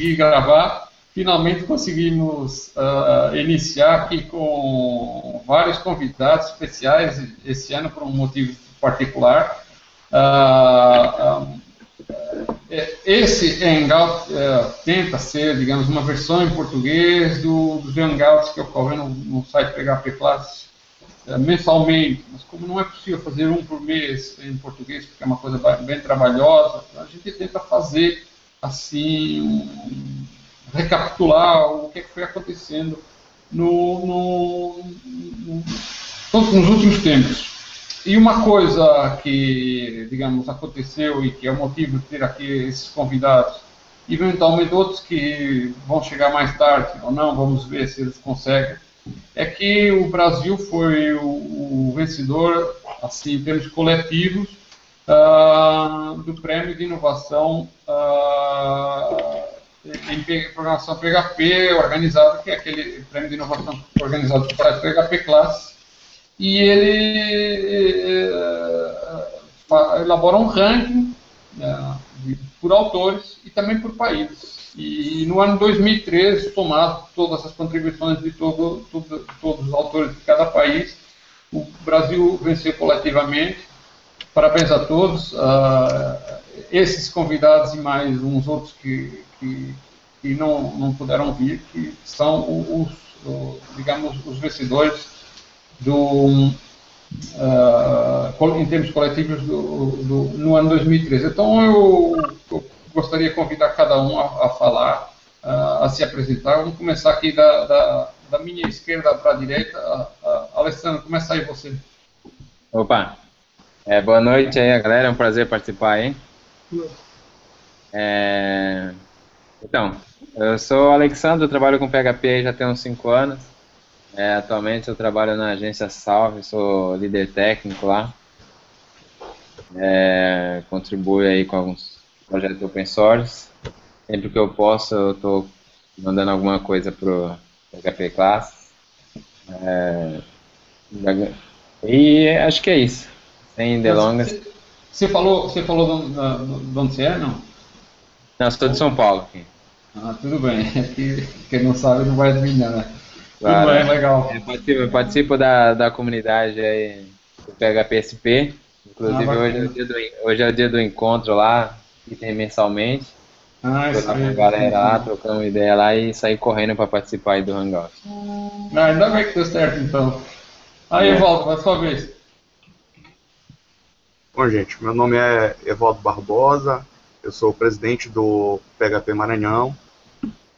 para conseguir gravar. Finalmente conseguimos uh, iniciar aqui com vários convidados especiais esse ano por um motivo particular. Uh, esse Hangout uh, tenta ser, digamos, uma versão em português do, dos Hangouts que ocorrem no, no site PHP Class uh, mensalmente, mas como não é possível fazer um por mês em português, porque é uma coisa bem trabalhosa, a gente tenta fazer assim, recapitular o que, é que foi acontecendo no, no, no, nos últimos tempos. E uma coisa que, digamos, aconteceu e que é o motivo de ter aqui esses convidados, eventualmente outros que vão chegar mais tarde ou não, vamos ver se eles conseguem, é que o Brasil foi o, o vencedor, assim, em termos coletivos, uh, do Prêmio de Inovação uh, em Programação PHP, organizado, que é aquele Prêmio de Inovação organizado pelo PHP Class, e ele uh, elabora um ranking de, por autores e também por países. E, no ano 2013, somado todas as contribuições de todo, todo, todos os autores de cada país, o Brasil venceu coletivamente. Parabéns a todos. Uh, esses convidados e mais uns outros que, que, que não, não puderam vir, que são os, os digamos, os vencedores do, uh, em termos coletivos do, do, no ano 2013. Então eu, eu, gostaria de convidar cada um a, a falar, uh, a se apresentar. Vamos começar aqui da, da, da minha esquerda para a direita. Uh, Alessandro, começa aí você. Opa, é, boa noite aí, galera. É um prazer participar aí. É, então, eu sou Alexandre, trabalho com PHP já tem uns 5 anos. É, atualmente eu trabalho na agência Salve, sou líder técnico lá. É, contribuo aí com alguns projetos open source. Sempre que eu posso, eu estou mandando alguma coisa pro PHP Class. É, e acho que é isso. Sem delongas. Você falou, você falou de, de onde você é, não? Não, sou de São Paulo. Aqui. Ah, tudo bem. É quem não sabe não vai adivinhar, né? Claro. Tudo bem, legal. É, participo, participo da, da comunidade aí do PHPSP. Inclusive, ah, hoje, é o dia do, hoje é o dia do encontro lá, que tem mensalmente. Ah, isso aí. a galera lá, trocando ideia lá e sair correndo para participar aí do Hangout. Ah, ainda bem que deu certo então. Aí, é. Evaldo, vai sua vez. Bom, gente, meu nome é Evaldo Barbosa, eu sou o presidente do PHP Maranhão.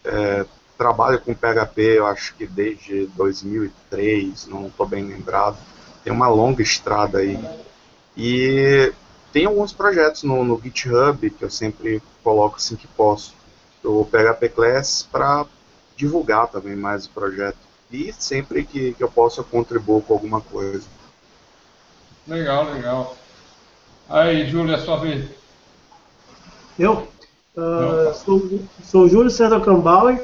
É, trabalho com PHP, eu acho que desde 2003, não estou bem lembrado. Tem uma longa estrada aí. E tem alguns projetos no, no GitHub que eu sempre coloco assim que posso, do PHP Class, para divulgar também mais o projeto. E sempre que, que eu posso eu contribuo com alguma coisa. Legal, legal. Aí, Júlio, é sua vez. Eu? Uh, sou, sou Júlio César Cambauer,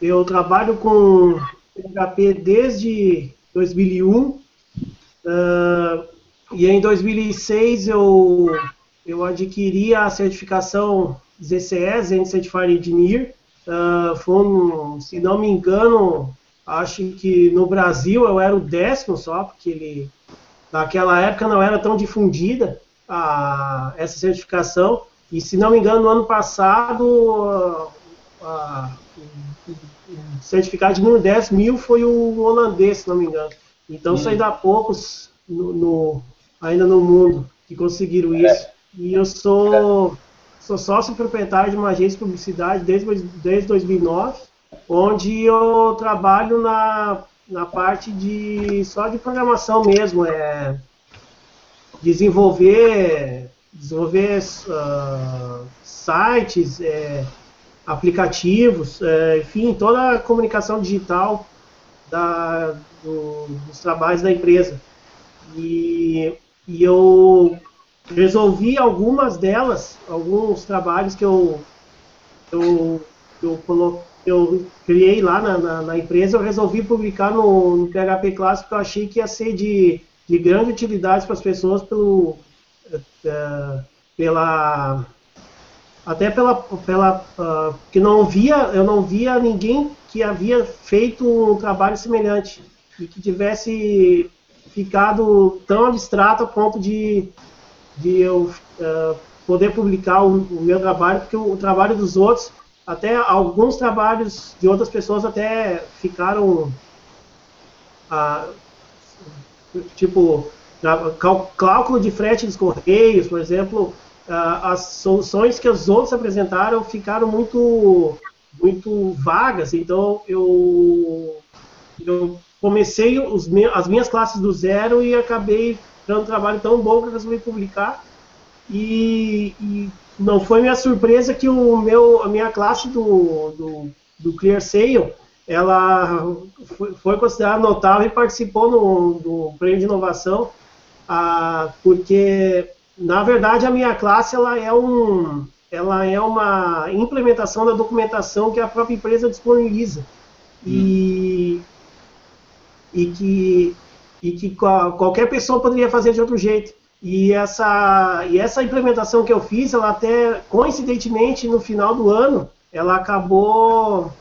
eu trabalho com PHP desde 2001 uh, e em 2006 eu, eu adquiri a certificação ZCE, Zen Certified Engineer. Uh, foi um, se não me engano, acho que no Brasil eu era o décimo só, porque ele, naquela época não era tão difundida a, essa certificação. E se não me engano, no ano passado, uh, uh, certificado de número 10 mil foi o holandês, se não me engano. Então, são ainda há poucos no, no, ainda no mundo que conseguiram é. isso. E eu sou, sou sócio proprietário de uma agência de publicidade desde, desde 2009, onde eu trabalho na, na parte de só de programação mesmo, é desenvolver desenvolver uh, sites, é, aplicativos, é, enfim, toda a comunicação digital da, do, dos trabalhos da empresa. E, e eu resolvi algumas delas, alguns trabalhos que eu, eu, eu, eu criei lá na, na, na, empresa, eu resolvi publicar no, no PHP Classic, porque eu achei que ia ser de, de grande utilidade para as pessoas pelo, uh, pela até pela pela uh, que não via eu não via ninguém que havia feito um trabalho semelhante e que tivesse ficado tão abstrato a ponto de, de eu uh, poder publicar o, o, meu trabalho, porque o, o, trabalho dos outros, até alguns trabalhos de outras pessoas até ficaram, uh, tipo, cálculo de frete dos correios, por exemplo, as soluções que os outros apresentaram ficaram muito, muito vagas, então eu, eu comecei os, as minhas classes do zero e acabei dando um trabalho tão bom que eu resolvi publicar. E, e, não foi minha surpresa que o meu, a minha classe do, do, do Clear Sale ela foi, considerada notável e participou no, do prêmio de inovação, ah, porque na verdade a minha classe ela é um ela é uma implementação da documentação que a própria empresa disponibiliza. E, hum e que, e que qualquer pessoa poderia fazer de outro jeito. E essa, e essa implementação que eu fiz, ela até, coincidentemente, no final do ano, ela acabou,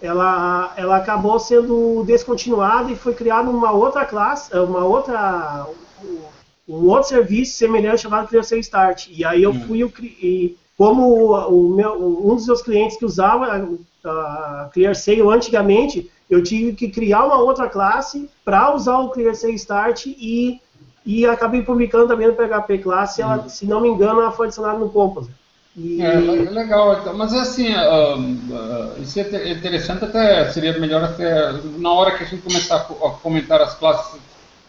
ela, ela acabou sendo descontinuada e foi criada uma outra classe, uma outra, um outro serviço semelhante chamado Criança Start. E aí eu hum. fui, e como o meu, um dos meus clientes que usava a, ClearSale antigamente, eu tive que criar uma outra classe para usar o ClearSale Start e, e acabei publicando também no PHP Classe, ela, uhum. se não me engano, ela foi adicionada no Composer. E... É, é, legal, então, mas é assim, uh, uh, isso é interessante até, seria melhor até, na hora que a gente começar a comentar as classes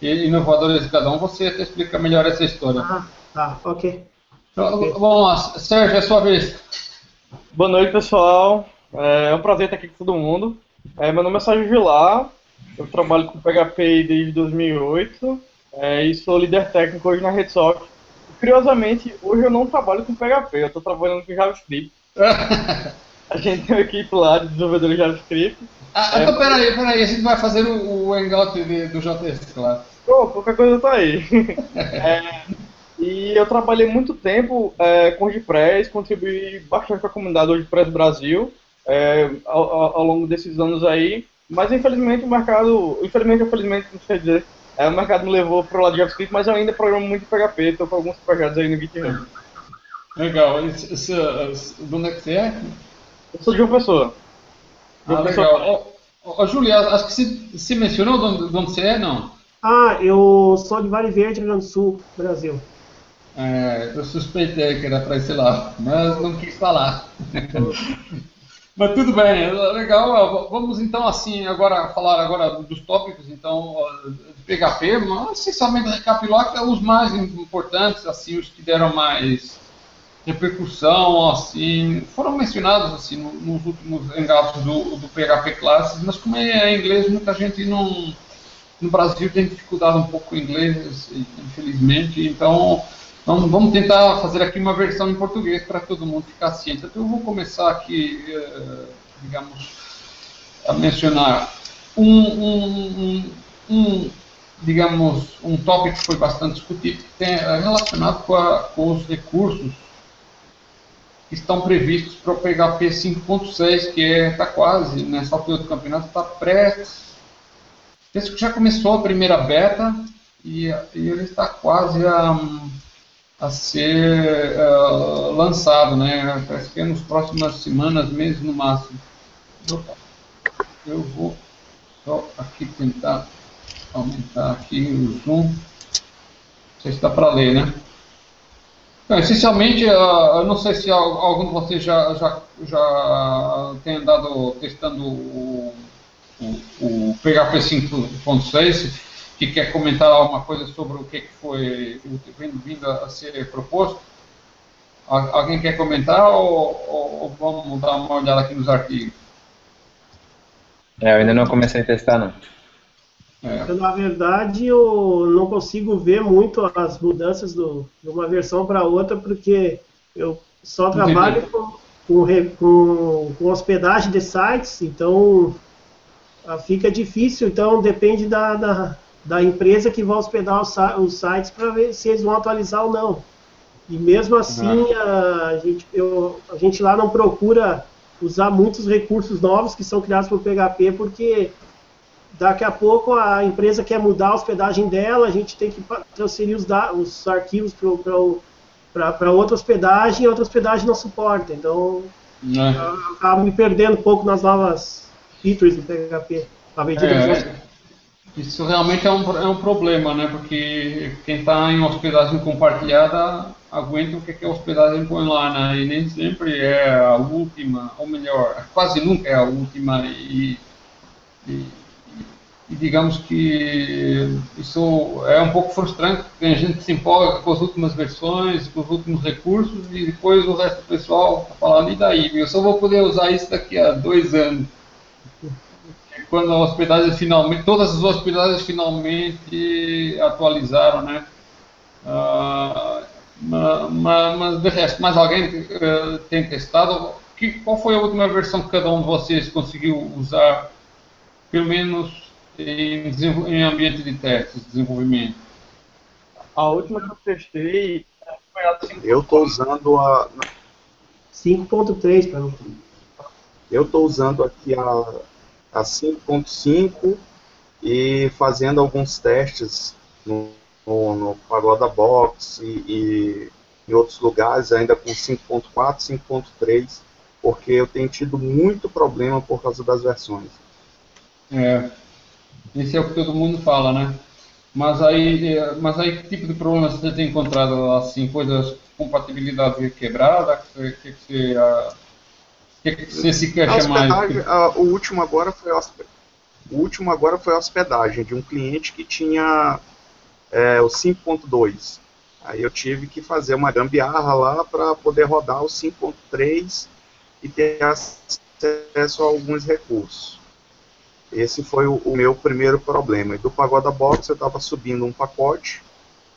inovadoras de cada um, você até explica melhor essa história. Ah, tá, ok. Então, okay. Vamos lá, Sérgio, é sua vez. Boa noite, pessoal. É um prazer estar aqui com todo mundo. É, meu nome é Sérgio Vilar, eu trabalho com PHP desde 2008 é, e sou líder técnico hoje na RedSoft. Curiosamente, hoje eu não trabalho com PHP, eu estou trabalhando com JavaScript. a gente tem uma equipe lá de desenvolvedores de JavaScript. Ah, é, então peraí, peraí, a gente vai fazer o, o hangout de, do JS, claro. Pô, qualquer coisa tá aí. é, e eu trabalhei muito tempo é, com WordPress, contribuí bastante para a comunidade do WordPress Brasil é, ao, ao, longo desses anos aí, mas infelizmente o mercado, infelizmente ou felizmente, não sei dizer, é, o mercado me levou para o lado de JavaScript, mas eu ainda programo muito PHP, estou com alguns projetos aí no GitHub. Legal. Esse, de onde é que você é? Eu sou de uma pessoa. ah, legal. Ô, Júlia, acho que você, você mencionou de onde, de onde você é, não? Ah, eu sou de Vale Verde, Rio Grande do Sul, Brasil. É, eu suspeitei que era para esse lado, mas não quis falar. Mas tudo bem, legal. Vamos então assim agora falar agora dos tópicos então de PHP, mas essencialmente recapitular é os mais importantes, assim, os que deram mais repercussão, assim, foram mencionados assim nos últimos engatos do, do PHP Classes, mas como é inglês, muita gente não no Brasil tem dificuldade um pouco com inglês, infelizmente, então então vamos tentar fazer aqui uma versão em português para todo mundo ficar ciente. Então eu vou começar aqui, eh, digamos, a mencionar um, um, um, digamos, um tópico que foi bastante discutido, que tem é relacionado com, a, com os recursos que estão previstos para o PHP 5.6, que está é, quase, nessa altura do campeonato, está prestes. Penso que já começou a primeira beta e, e ele está quase a a ser uh, lançado, né? Parece que é nos próximas semanas, meses no máximo. Eu vou só aqui tentar aumentar aqui o zoom. Não sei se está para ler, né? Então, essencialmente, uh, eu não sei se algum de vocês já, já, já tem andado testando o, o, o PHP 5.6 que quer comentar alguma coisa sobre o que foi vindo a ser proposto? Alguém quer comentar ou, ou, vamos dar uma olhada aqui nos artigos? É, eu ainda não comecei a testar, não. É. Na verdade, eu não consigo ver muito as mudanças do, de uma versão para outra, porque eu só trabalho com, com, com, hospedagem de sites, então ah, fica difícil. Então, depende da, da da empresa que vai hospedar os, os sites para ver se eles vão atualizar ou não. E mesmo assim, a, gente, eu, a gente lá não procura usar muitos recursos novos que são criados por PHP, porque daqui a pouco a empresa quer mudar a hospedagem dela, a gente tem que transferir os, os arquivos para outra hospedagem e outra hospedagem não suporta. Então, é. eu acabo me perdendo um pouco nas novas features do PHP. Medida é, isso realmente é um, é um problema, né? Porque quem está em hospedagem compartilhada aguenta o que, que a hospedagem põe lá, né? E nem sempre é a última, ou melhor, quase nunca é a última e, e, e digamos que isso é um pouco frustrante, porque a gente se empolga com as últimas versões, com os últimos recursos e depois o resto do pessoal tá falando, e daí? Eu só vou poder usar isso daqui a dois anos quando a hospedagem finalmente, todas as hospedagens finalmente atualizaram, né? Uh, mas, mas de resto, mais alguém uh, tem testado? Que, qual foi a última versão que cada um de vocês conseguiu usar, pelo menos em, em ambiente de testes, desenvolvimento? A última que eu testei foi a 5. Eu estou usando a 5.3 para mim. Eu estou usando aqui a a 5.5 e fazendo alguns testes no, no, no Pagoda Box e, e em outros lugares ainda com 5.4, 5.3, porque eu tenho tido muito problema por causa das versões. É, esse é o que todo mundo fala, né? Mas aí, é, mas aí que tipo de problema você tem encontrado, assim, coisas, compatibilidade quebrada, que, que, que você que, que você se quer chamar? o último agora foi o último agora foi a hospedagem de um cliente que tinha é, o 5.2. Aí eu tive que fazer uma gambiarra lá para poder rodar o 5.3 e ter acesso a alguns recursos. Esse foi o, o meu primeiro problema. E do Pagoda Box eu estava subindo um pacote,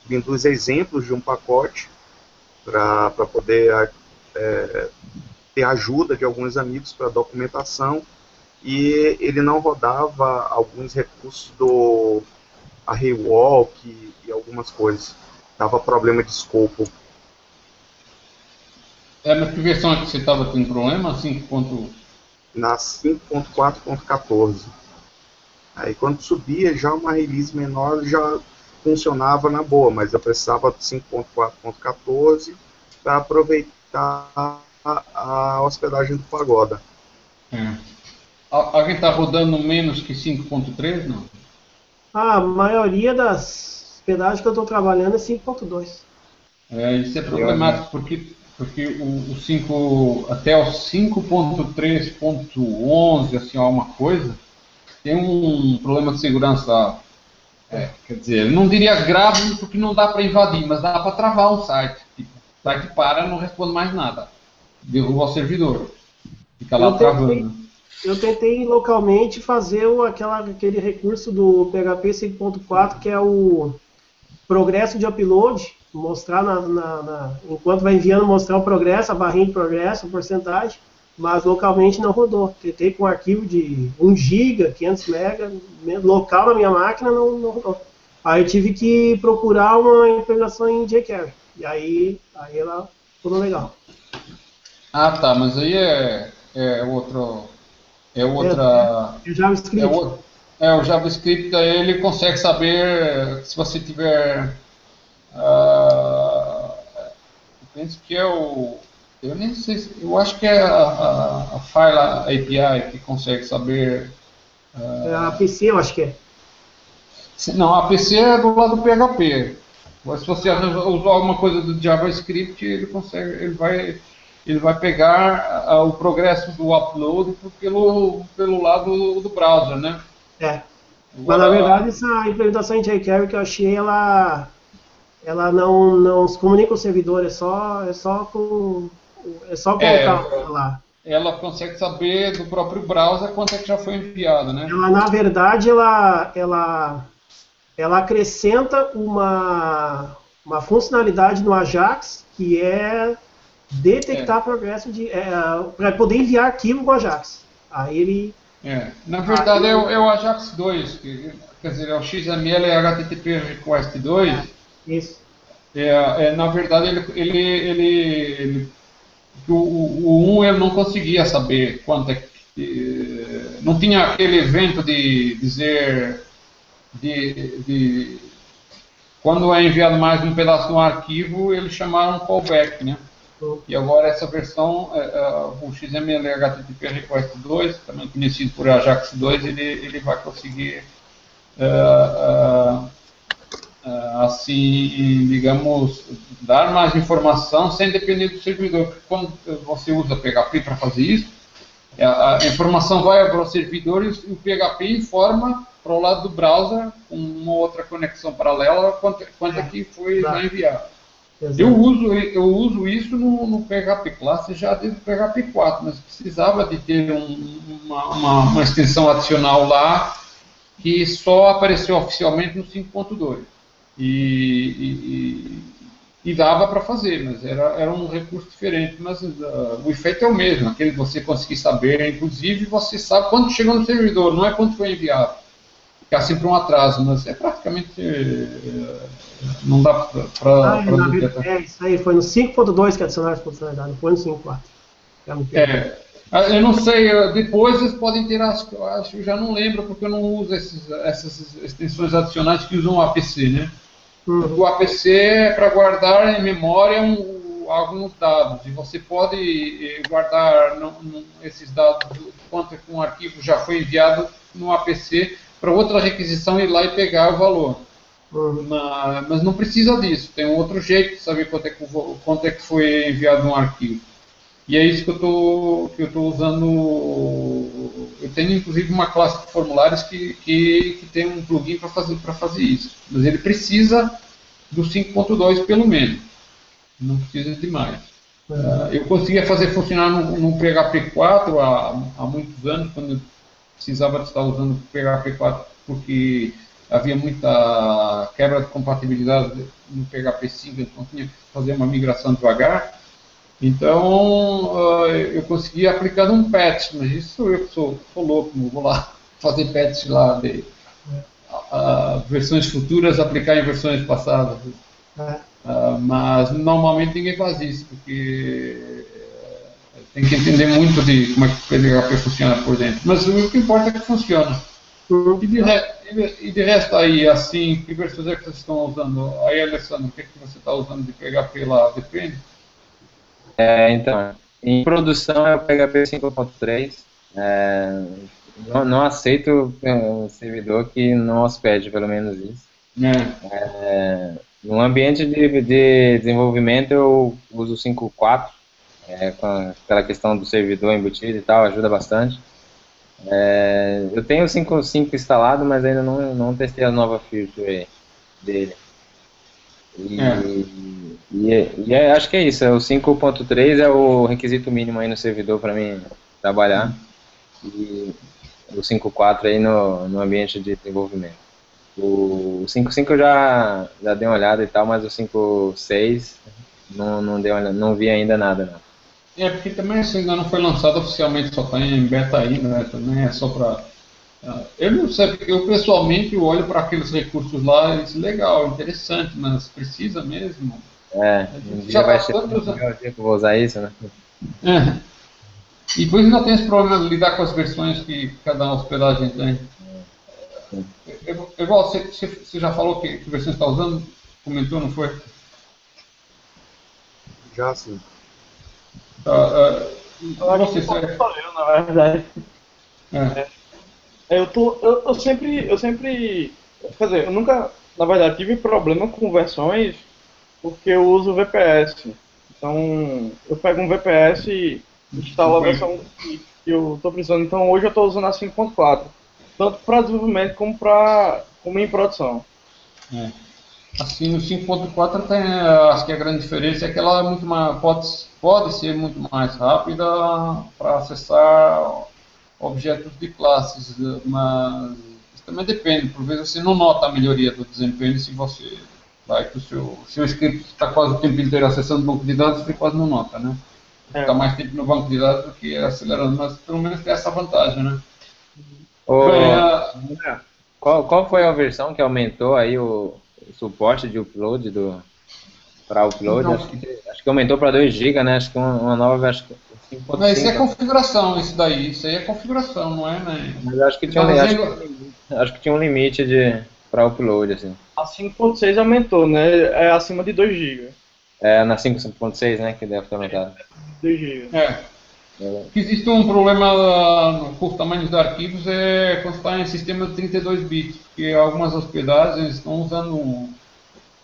subindo os exemplos de um pacote para poder é, ter ajuda de alguns amigos para documentação e ele não rodava alguns recursos do Arraywalk e, e algumas coisas. Tava problema de escopo. É, mas que versão é que você estava tendo problema? 5. Na 5.4.14. Aí quando subia já uma release menor já funcionava na boa, mas eu precisava de 5.4.14 para aproveitar a, a hospedagem do Pagoda. É. Alguém está rodando menos que 5.3, não? A maioria das hospedagens que eu estou trabalhando é 5.2. É, isso é problemático porque, porque o, o 5, até o 5.3.11, assim, alguma coisa, tem um problema de segurança. É, quer dizer, não diria grave porque não dá para invadir, mas dá para travar um site. Tipo, o site para não responde mais nada derruba o servidor. Fica lá eu travando. Tentei, eu tentei localmente fazer o, aquela, aquele recurso do PHP 5.4 que é o progresso de upload, mostrar na, na, na, enquanto vai enviando mostrar o progresso, a barrinha de progresso, a porcentagem, mas localmente não rodou. Tentei com um arquivo de 1 GB, 500 MB, local na minha máquina não, não rodou. Aí eu tive que procurar uma implementação em jQuery. E aí, aí ela ficou legal. Ah, tá, mas aí é, é outro. É outra. É, é JavaScript. É o, é, o JavaScript ele consegue saber se você tiver. Uh, eu penso que é o. Eu nem sei. Eu acho que é a, a, a File API que consegue saber. Uh, é a PC, eu acho que é. Não, a PC é do lado do PHP. Mas se você usar alguma coisa do JavaScript, ele consegue. Ele vai ele vai pegar uh, o progresso do upload pelo, pelo lado do browser, né? É. Mas na verdade essa implementação em jQuery que eu achei, ela, ela não, não se comunica com o servidor, é só, é só com. É só colocar é, lá. Ela consegue saber do próprio browser quanto é que já foi enviado, né? Ela, na verdade, ela, ela, ela acrescenta uma, uma funcionalidade no Ajax que é detectar é. progresso de. É, para poder enviar arquivo com Ajax. Aí ele, É, na verdade é o, é o Ajax 2, que, quer dizer, é o XML HTTP Request 2. Isso. É, é, na verdade, ele, ele, ele, ele o, o, o 1 ele não conseguia saber quanto é que. Não tinha aquele evento de dizer. De, de, quando é enviado mais um pedaço do arquivo, eles chamaram callback, né? E agora essa versão, é, o XML HTTP Request 2, também conhecido por Ajax 2, ele, ele vai conseguir uh, uh, assim, digamos, dar mais informação sem depender do servidor. Porque quando você usa PHP para fazer isso, a, informação vai para o servidor e o PHP informa para o lado do browser, com uma outra conexão paralela, quanto, quanto é que foi já enviado. Eu uso, eu uso isso no, no PHP Classe já desde o PHP 4, mas precisava de ter um, uma, uma, uma, extensão adicional lá que só apareceu oficialmente no 5.2. E, e, e, dava para fazer, mas era, era um recurso diferente. Mas uh, o efeito é o mesmo, aquele que você conseguir saber, inclusive você sabe quando chegou no servidor, não é quando foi enviado. Ficar sempre um atraso, mas é praticamente. Uh, não dá para. Ah, é, isso aí, foi no 5.2 que adicionaram essa funcionalidade, não foi no 5.4. É, ah, eu não sei, depois eles podem ter, acho, acho já não lembro, porque eu não uso esses, essas extensões adicionais que usam o APC, né? Uhum. O APC é para guardar em memória um, alguns dados, e você pode eh, guardar no, no, esses dados quanto que um arquivo já foi enviado no APC para outra requisição ir lá e pegar o valor. Uhum. Mas, mas, não precisa disso, tem um outro jeito de saber quanto é que, quanto é que foi enviado um arquivo. E é isso que eu tô, que eu estou usando. Eu tenho inclusive uma classe de formulários que, que, que tem um plugin para fazer, fazer isso. Mas ele precisa do 5.2 pelo menos. Não precisa de mais. Uh, eu conseguia fazer funcionar no, PHP 4 há, há muitos anos, quando eu precisava estar usando o PHP 4 porque havia muita quebra de compatibilidade no PHP 5, então tinha que fazer uma migração devagar. Então uh, eu consegui aplicar um patch, mas isso eu sou, sou louco, não vou lá fazer patch lá de uh, versões futuras aplicar em versões passadas. Uh, mas normalmente ninguém faz isso, porque tem que entender muito de como é que o PHP funciona por dentro. Mas o que importa é que funciona. E de, re, e de resto aí, assim, que versões é que vocês estão usando? Aí, Alessandro, o que, é que você está usando de PHP lá? Depende? É, então, em produção é o PHP 5.3. É, não, não, aceito um servidor que não hospede pelo menos isso. É. É, no ambiente de, de, desenvolvimento eu uso 5.4, é, com aquela questão do servidor embutido e tal, ajuda bastante. É, eu tenho o 5.5 instalado, mas ainda não, não testei a nova feature dele. E, é. e, e é, acho que é isso, é o 5.3 é o requisito mínimo aí no servidor para mim trabalhar. E o 5.4 aí no, no ambiente de desenvolvimento. O 5.5 eu já, já dei uma olhada e tal, mas o 5.6 não, não, deu, não vi ainda nada não. É, porque também isso ainda não foi lançado oficialmente, só está em beta ainda, né? Também é só para ah, eu não sei, porque eu pessoalmente olho para aqueles recursos lá e legal, interessante, mas precisa mesmo. É, um dia vai ser o dia que eu vou usar isso, né? É. E depois ainda tem esse problema de lidar com as versões que cada hospedagem tem. Igual, você, você já falou que, que versão está usando? Comentou, não foi? Já sim. Uh, uh, você, sou eu, na verdade. É. é. Eu, tô, eu, eu, sempre, eu sempre, quer dizer, eu nunca, na verdade, tive problema com versões porque eu uso VPS. Então, eu pego um VPS e instalo a versão que eu estou precisando. Então, hoje eu estou usando a 5.4, tanto para desenvolvimento como, pra, como em produção. É. Assim, no 5.4 tem, acho que a grande diferença é que ela é muito mais, pode, pode ser muito mais rápida para acessar objetos de classes, mas isso também depende, por vezes você não nota a melhoria do desempenho se você vai que o seu, seu script está quase o tempo inteiro acessando banco de dados, você quase não nota, né? É. Fica mais tempo no banco de dados do que acelerando, mas pelo menos tem essa vantagem, né? Ô, qual, qual foi a versão que aumentou aí o, o suporte de upload do para upload? Acho que, acho que aumentou para 2 GB, né? Acho que uma, uma nova acho que 5.5. Mas isso é configuração, isso daí. Isso aí é configuração, não é, né? Mas acho que, tinha, um, acho, que, acho que tinha um limite de para upload, assim. A 5.6 aumentou, né? É acima de 2 GB. É, na 5.6, né? Que deve ter aumentado. 2 GB. É. É. Existe um problema com os tamanhos dos arquivos é quando está em sistema de 32 bits, porque algumas hospedagens estão usando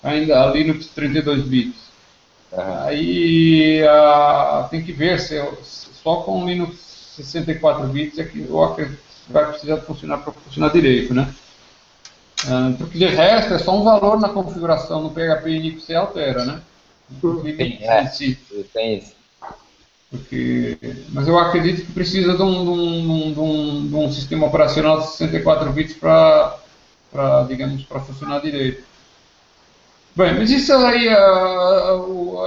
ainda a Linux 32 bits. Uhum. Aí a, tem que ver se só com Linux 64 bits é que o vai precisar funcionar para funcionar direito, né? Porque de resto é só um valor na configuração no PHP e você altera, né? Tem, é, tem isso. Porque, mas eu acredito que precisa de um, de um, de um, de um sistema operacional de 64 bits para, digamos, para funcionar direito. Bem, mas isso aí,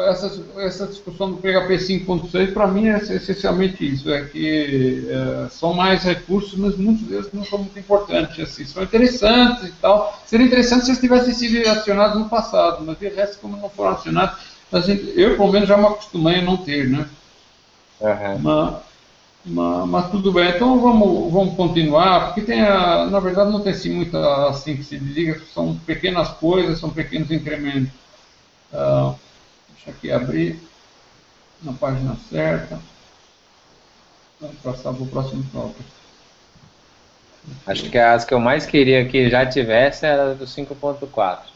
essa, essa discussão do PHP 5.6, para mim é essencialmente isso, é que é, são mais recursos, mas muitos deles não são muito importantes, assim, são interessantes e tal. Seria interessante se eles tivessem sido acionados no passado, mas de resto, como não foram acionados, gente, eu pelo menos já me acostumei a não ter, né? Uhum. Mas, mas, mas, tudo bem, então vamos, vamos continuar, porque tem a, na verdade não tem assim muita assim que se diga, são pequenas coisas, são pequenos incrementos. Uh, deixa aqui abrir na página certa. Vamos passar para o próximo tópico. Acho que as que eu mais queria que já tivesse era do 5.4.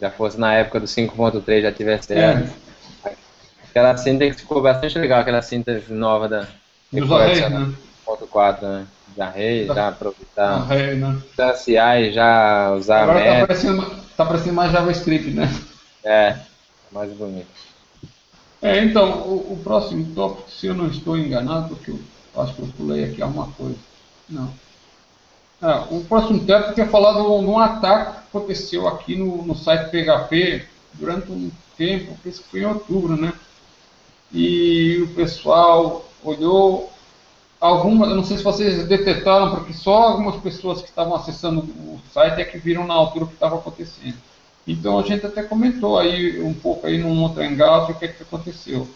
Já fosse na época do 5.3 já tivesse. É. Aquela síntese ficou bastante legal, aquela síntese nova da. Dos arrays, né? Ponto 4, né? De array, já aproveitar. Né? Da CI, já usar Agora tá parecendo, tá parecendo mais JavaScript, né? É, mais bonito. É, então, o, o, próximo tópico, se eu não estou enganado, porque eu acho que eu pulei aqui alguma coisa. Não. É, o próximo tópico é falar de um ataque que aconteceu aqui no, no site PHP durante um tempo, isso foi em outubro, né? e o pessoal olhou algumas, eu não sei se vocês detectaram, porque só algumas pessoas que estavam acessando o site é que viram na altura o que estava acontecendo. Então a gente até comentou aí um pouco aí num outro hangout o que, é que aconteceu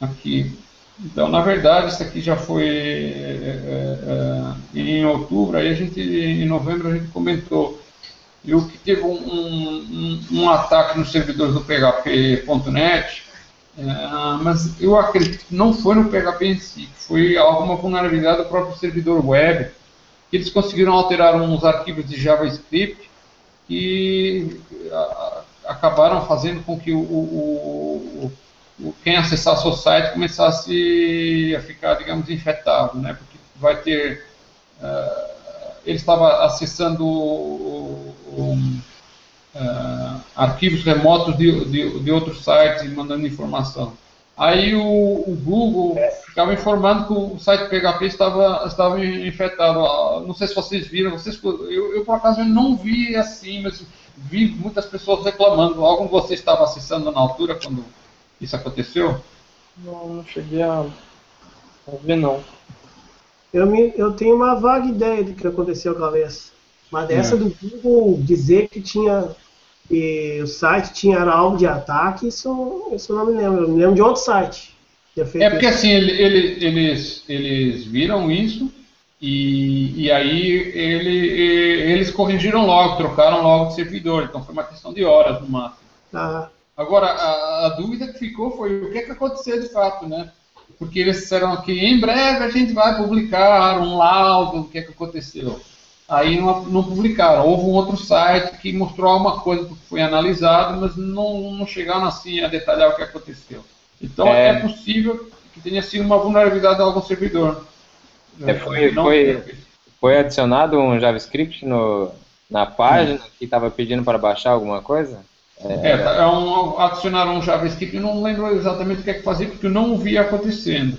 aqui. Então, na verdade, isso aqui já foi é, é, é, em outubro, aí a gente, em novembro a gente comentou. E o que teve um, um, um ataque nos servidores do PHP.net, é, mas eu acredito que não foi no PHP em si, foi alguma vulnerabilidade do próprio servidor web, que eles conseguiram alterar uns arquivos de JavaScript e acabaram fazendo com que o, o, o, quem acessasse o site começasse a ficar, digamos, infectado, né? Porque vai ter... Uh, ele estava acessando um, uh, arquivos remotos de, de, de, outros sites e mandando informação. Aí o, o, Google ficava informando que o site PHP estava, estava infectado. Ah, não sei se vocês viram, vocês, eu, eu por acaso não vi assim, mas vi muitas pessoas reclamando. Algum de vocês estava acessando na altura quando isso aconteceu? Não, não cheguei a, a ver não. Eu, me, eu tenho uma vaga ideia do que aconteceu com a vez. Mas dessa é. do Google dizer que tinha e o site tinha alvo de ataque, isso, isso eu não me lembro. Eu me lembro de outro site. É porque assim, ele, ele, eles, eles viram isso e, e aí ele, eles corrigiram logo, trocaram logo de servidor, então foi uma questão de horas no máximo. Ah. Agora, a, a, dúvida que ficou foi o que, é que aconteceu de fato, né? Porque eles disseram que em breve a gente vai publicar um laudo do que, é que aconteceu aí não, não, publicaram. Houve um outro site que mostrou alguma coisa que foi analisado, mas não, não chegaram assim a detalhar o que aconteceu. Então é, é possível que tenha sido uma vulnerabilidade de algum servidor. É, foi, foi, foi adicionado um JavaScript no, na página que estava pedindo para baixar alguma coisa? É, é, é um, adicionaram um JavaScript, não lembro exatamente o que é que fazia, porque eu não via acontecendo.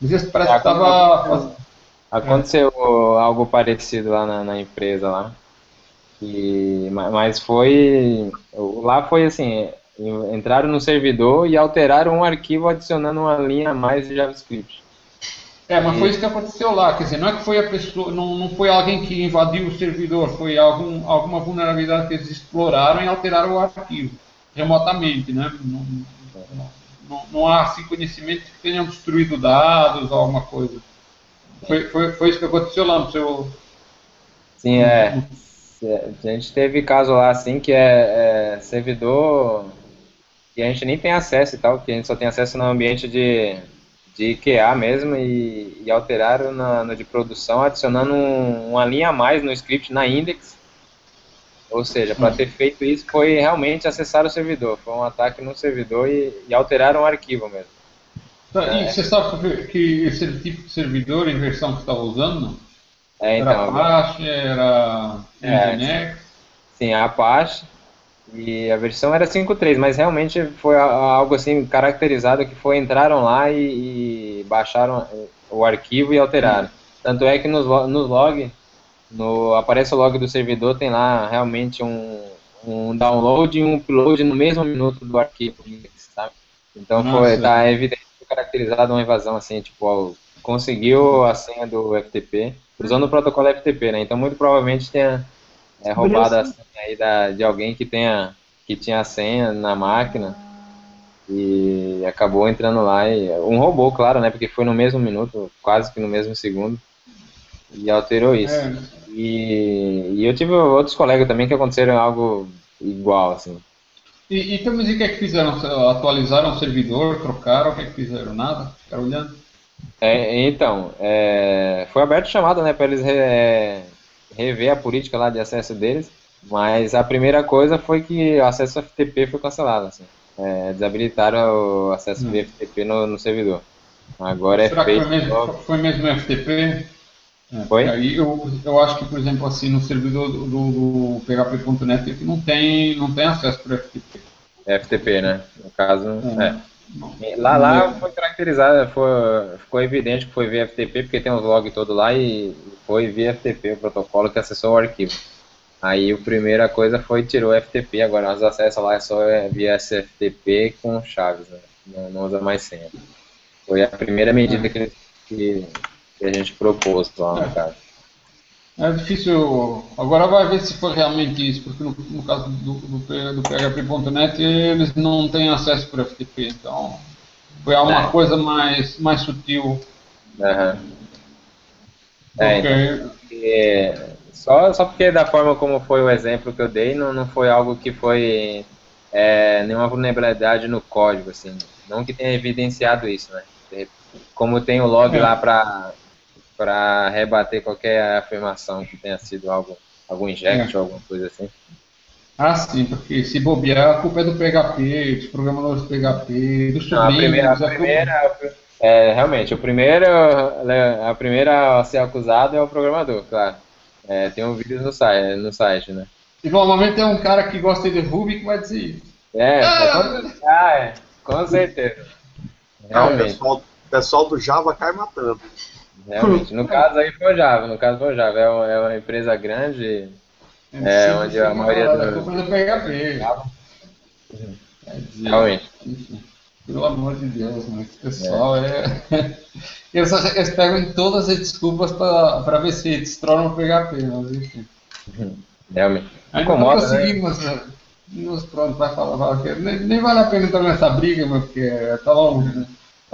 Mas parece que estava Aconteceu é. algo parecido lá na, na, empresa lá. E, mas foi. Lá foi assim, entraram no servidor e alteraram um arquivo adicionando uma linha a mais de JavaScript. É, mas foi isso que aconteceu lá, quer dizer, não é que foi a pessoa, não, não foi alguém que invadiu o servidor, foi algum, alguma vulnerabilidade que eles exploraram e alteraram o arquivo remotamente, né? Não, não, não há assim, conhecimento que tenham destruído dados ou alguma coisa. Foi, foi, foi isso que aconteceu lá no seu. Sim, é. A gente teve caso lá assim que é, é servidor que a gente nem tem acesso e tal, que a gente só tem acesso no ambiente de de QA mesmo e, e alteraram na, no de produção, adicionando um, uma linha a mais no script na index. Ou seja, para hum. ter feito isso foi realmente acessar o servidor. Foi um ataque no servidor e, e alteraram o arquivo mesmo. Tá, é. E você sabe que esse tipo de servidor em versão que você estava usando? É, então, era Apache, era Nginx? É, sim, a Apache. E a versão era 5.3, mas realmente foi algo assim caracterizado que foi entraram lá e, e baixaram o arquivo e alteraram. Tanto é que nos, nos log, no, aparece o log do servidor, tem lá realmente um, um download e um upload no mesmo minuto do arquivo, sabe? Então Nossa. foi, tá evidente caracterizado uma invasão assim, tipo, ó, conseguiu a senha do FTP, usando o protocolo FTP, né? Então muito provavelmente tenha é roubada a senha aí da, de alguém que tenha que tinha a senha na máquina e acabou entrando lá e um robô, claro, né? Porque foi no mesmo minuto, quase que no mesmo segundo e alterou isso. É. E, e eu tive outros colegas também que aconteceram algo igual, assim. E, e também o que é que fizeram? Atualizaram o servidor, trocaram, o que é que fizeram? Nada? Ficaram olhando? É, então, é, foi aberto chamada, né, para eles é, rever a política lá de acesso deles, mas a primeira coisa foi que o acesso FTP foi cancelado, assim. É, desabilitaram o acesso hum. via FTP no, no, servidor. Agora é Será feito... Que foi, mesmo, foi mesmo FTP? É, foi? Aí eu, eu acho que, por exemplo, assim, no servidor do, do, do PHP.net não tem, não tem acesso para FTP. FTP, né? No caso, é. é. Lá, lá foi caracterizado, foi, ficou evidente que foi via FTP, porque tem os logs todos lá e foi via FTP o protocolo que acessou o arquivo. Aí a primeira coisa foi tirou o FTP, agora nós acessos lá é só via SFTP com chaves, né? não, não, usa mais senha. Foi a primeira medida que, que a gente propôs lá no caso. É difícil. Agora vai ver se foi realmente isso, porque no, no caso do, do, do PHP.net eles não têm acesso para FTP, então foi uma é. coisa mais, mais sutil. Uhum. É, então, só, só porque da forma como foi o exemplo que eu dei, não, não foi algo que foi é, nenhuma vulnerabilidade no código, assim. Não que tenha evidenciado isso, né? Como tem o log é. lá para para rebater qualquer afirmação que tenha sido algo, algum inject é. ou alguma coisa assim. Ah, sim, porque se bobear, a culpa é do PHP, dos programadores do PHP, dos sobrinhos. a primeira, a primeira é, realmente, o primeiro, a primeira a ser acusado é o programador, claro. É, tem um vídeo no site, no site, né? E normalmente é um cara que gosta de Ruby que vai dizer isso. É, ah, ah é, com certeza. Realmente. o pessoal, pessoal do Java cai matando. Realmente. No caso aí foi o Java, no caso foi o Java. É uma, é uma empresa grande, é, onde a maioria do... do PHP. Realmente. Pelo amor de Deus, né? Esse pessoal é. é... Eles, eles, pegam em todas as desculpas para ver se destrói o PHP, mas enfim. Realmente. Ainda Incomoda, não conseguimos, né? Nos, pronto, vai falar, que nem, nem, vale a pena entrar nessa briga, meu, porque tá longe, né?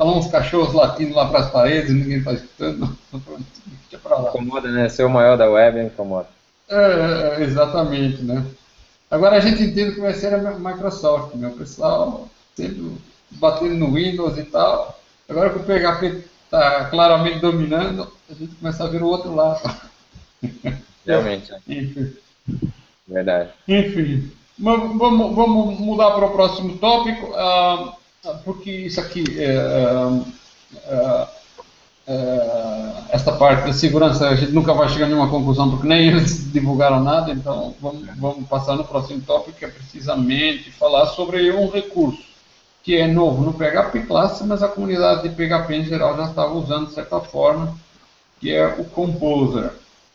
Lá uns cachorros latindo lá para as paredes, ninguém está escutando. Deixa pra lá. Incomoda, né? Ser o maior da web incomoda. É, é, exatamente, né? Agora a gente entende que vai ser a Microsoft, né? O pessoal sempre batendo no Windows e tal. Agora que o PHP está claramente dominando, a gente começa a ver o outro lado. Realmente. Enfim. Verdade. Enfim. Vamos, vamos mudar para o próximo tópico. Uh, porque isso aqui, é, é, é, é, esta parte da segurança, a gente nunca vai chegar a nenhuma conclusão, porque nem eles divulgaram nada, então vamos, vamos passar no próximo tópico, que é precisamente falar sobre um recurso que é novo no PHP Classe, mas a comunidade de PHP em geral já estava usando de certa forma, que é o Composer.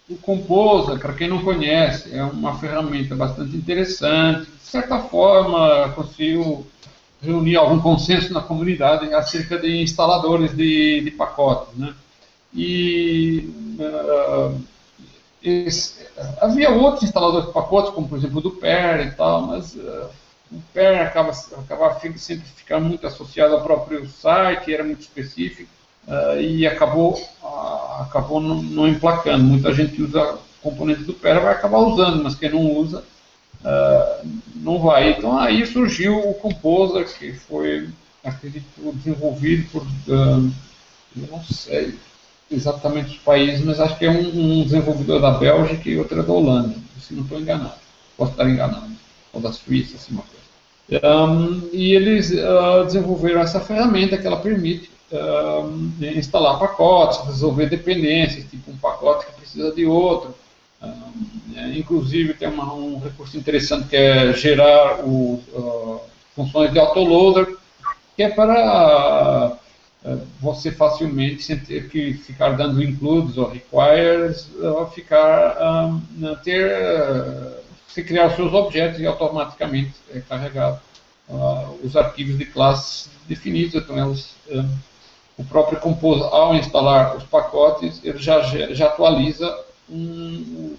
O Composer, para quem não conhece, é uma ferramenta bastante interessante, de certa forma conseguiu reunir algum consenso na comunidade acerca de instaladores de, de pacotes. Né? E uh, esse, havia outros instaladores de pacotes, como por exemplo o do PER e tal, mas uh, o PER acaba, acaba sempre ficando muito associado ao próprio site, era muito específico uh, e acabou, acabou não, não, emplacando. Muita gente usa componentes do PER, vai acabar usando, mas quem não usa não vai. Então aí surgiu o Composer, que foi, acredito, desenvolvido por, eu não sei, exatamente os países, mas acho que é um, um desenvolvedor da Bélgica e outro é da Holanda, se não estou enganado. Posso estar enganado. Ou da Suíça, assim, uma coisa. Um, e eles uh, desenvolveram essa ferramenta que ela permite uh, instalar pacotes, resolver dependências, tipo um pacote que precisa de outro. Uh, inclusive tem uma, um recurso interessante que é gerar o, funções de autoloader, que é para eh, você facilmente, sem ter que ficar dando includes ou requires, ou ficar um, ter você criar os seus objetos e automaticamente é carregado uh, os arquivos de classes definidos, então elas, um, o próprio Compose, ao instalar os pacotes, ele já, já atualiza um,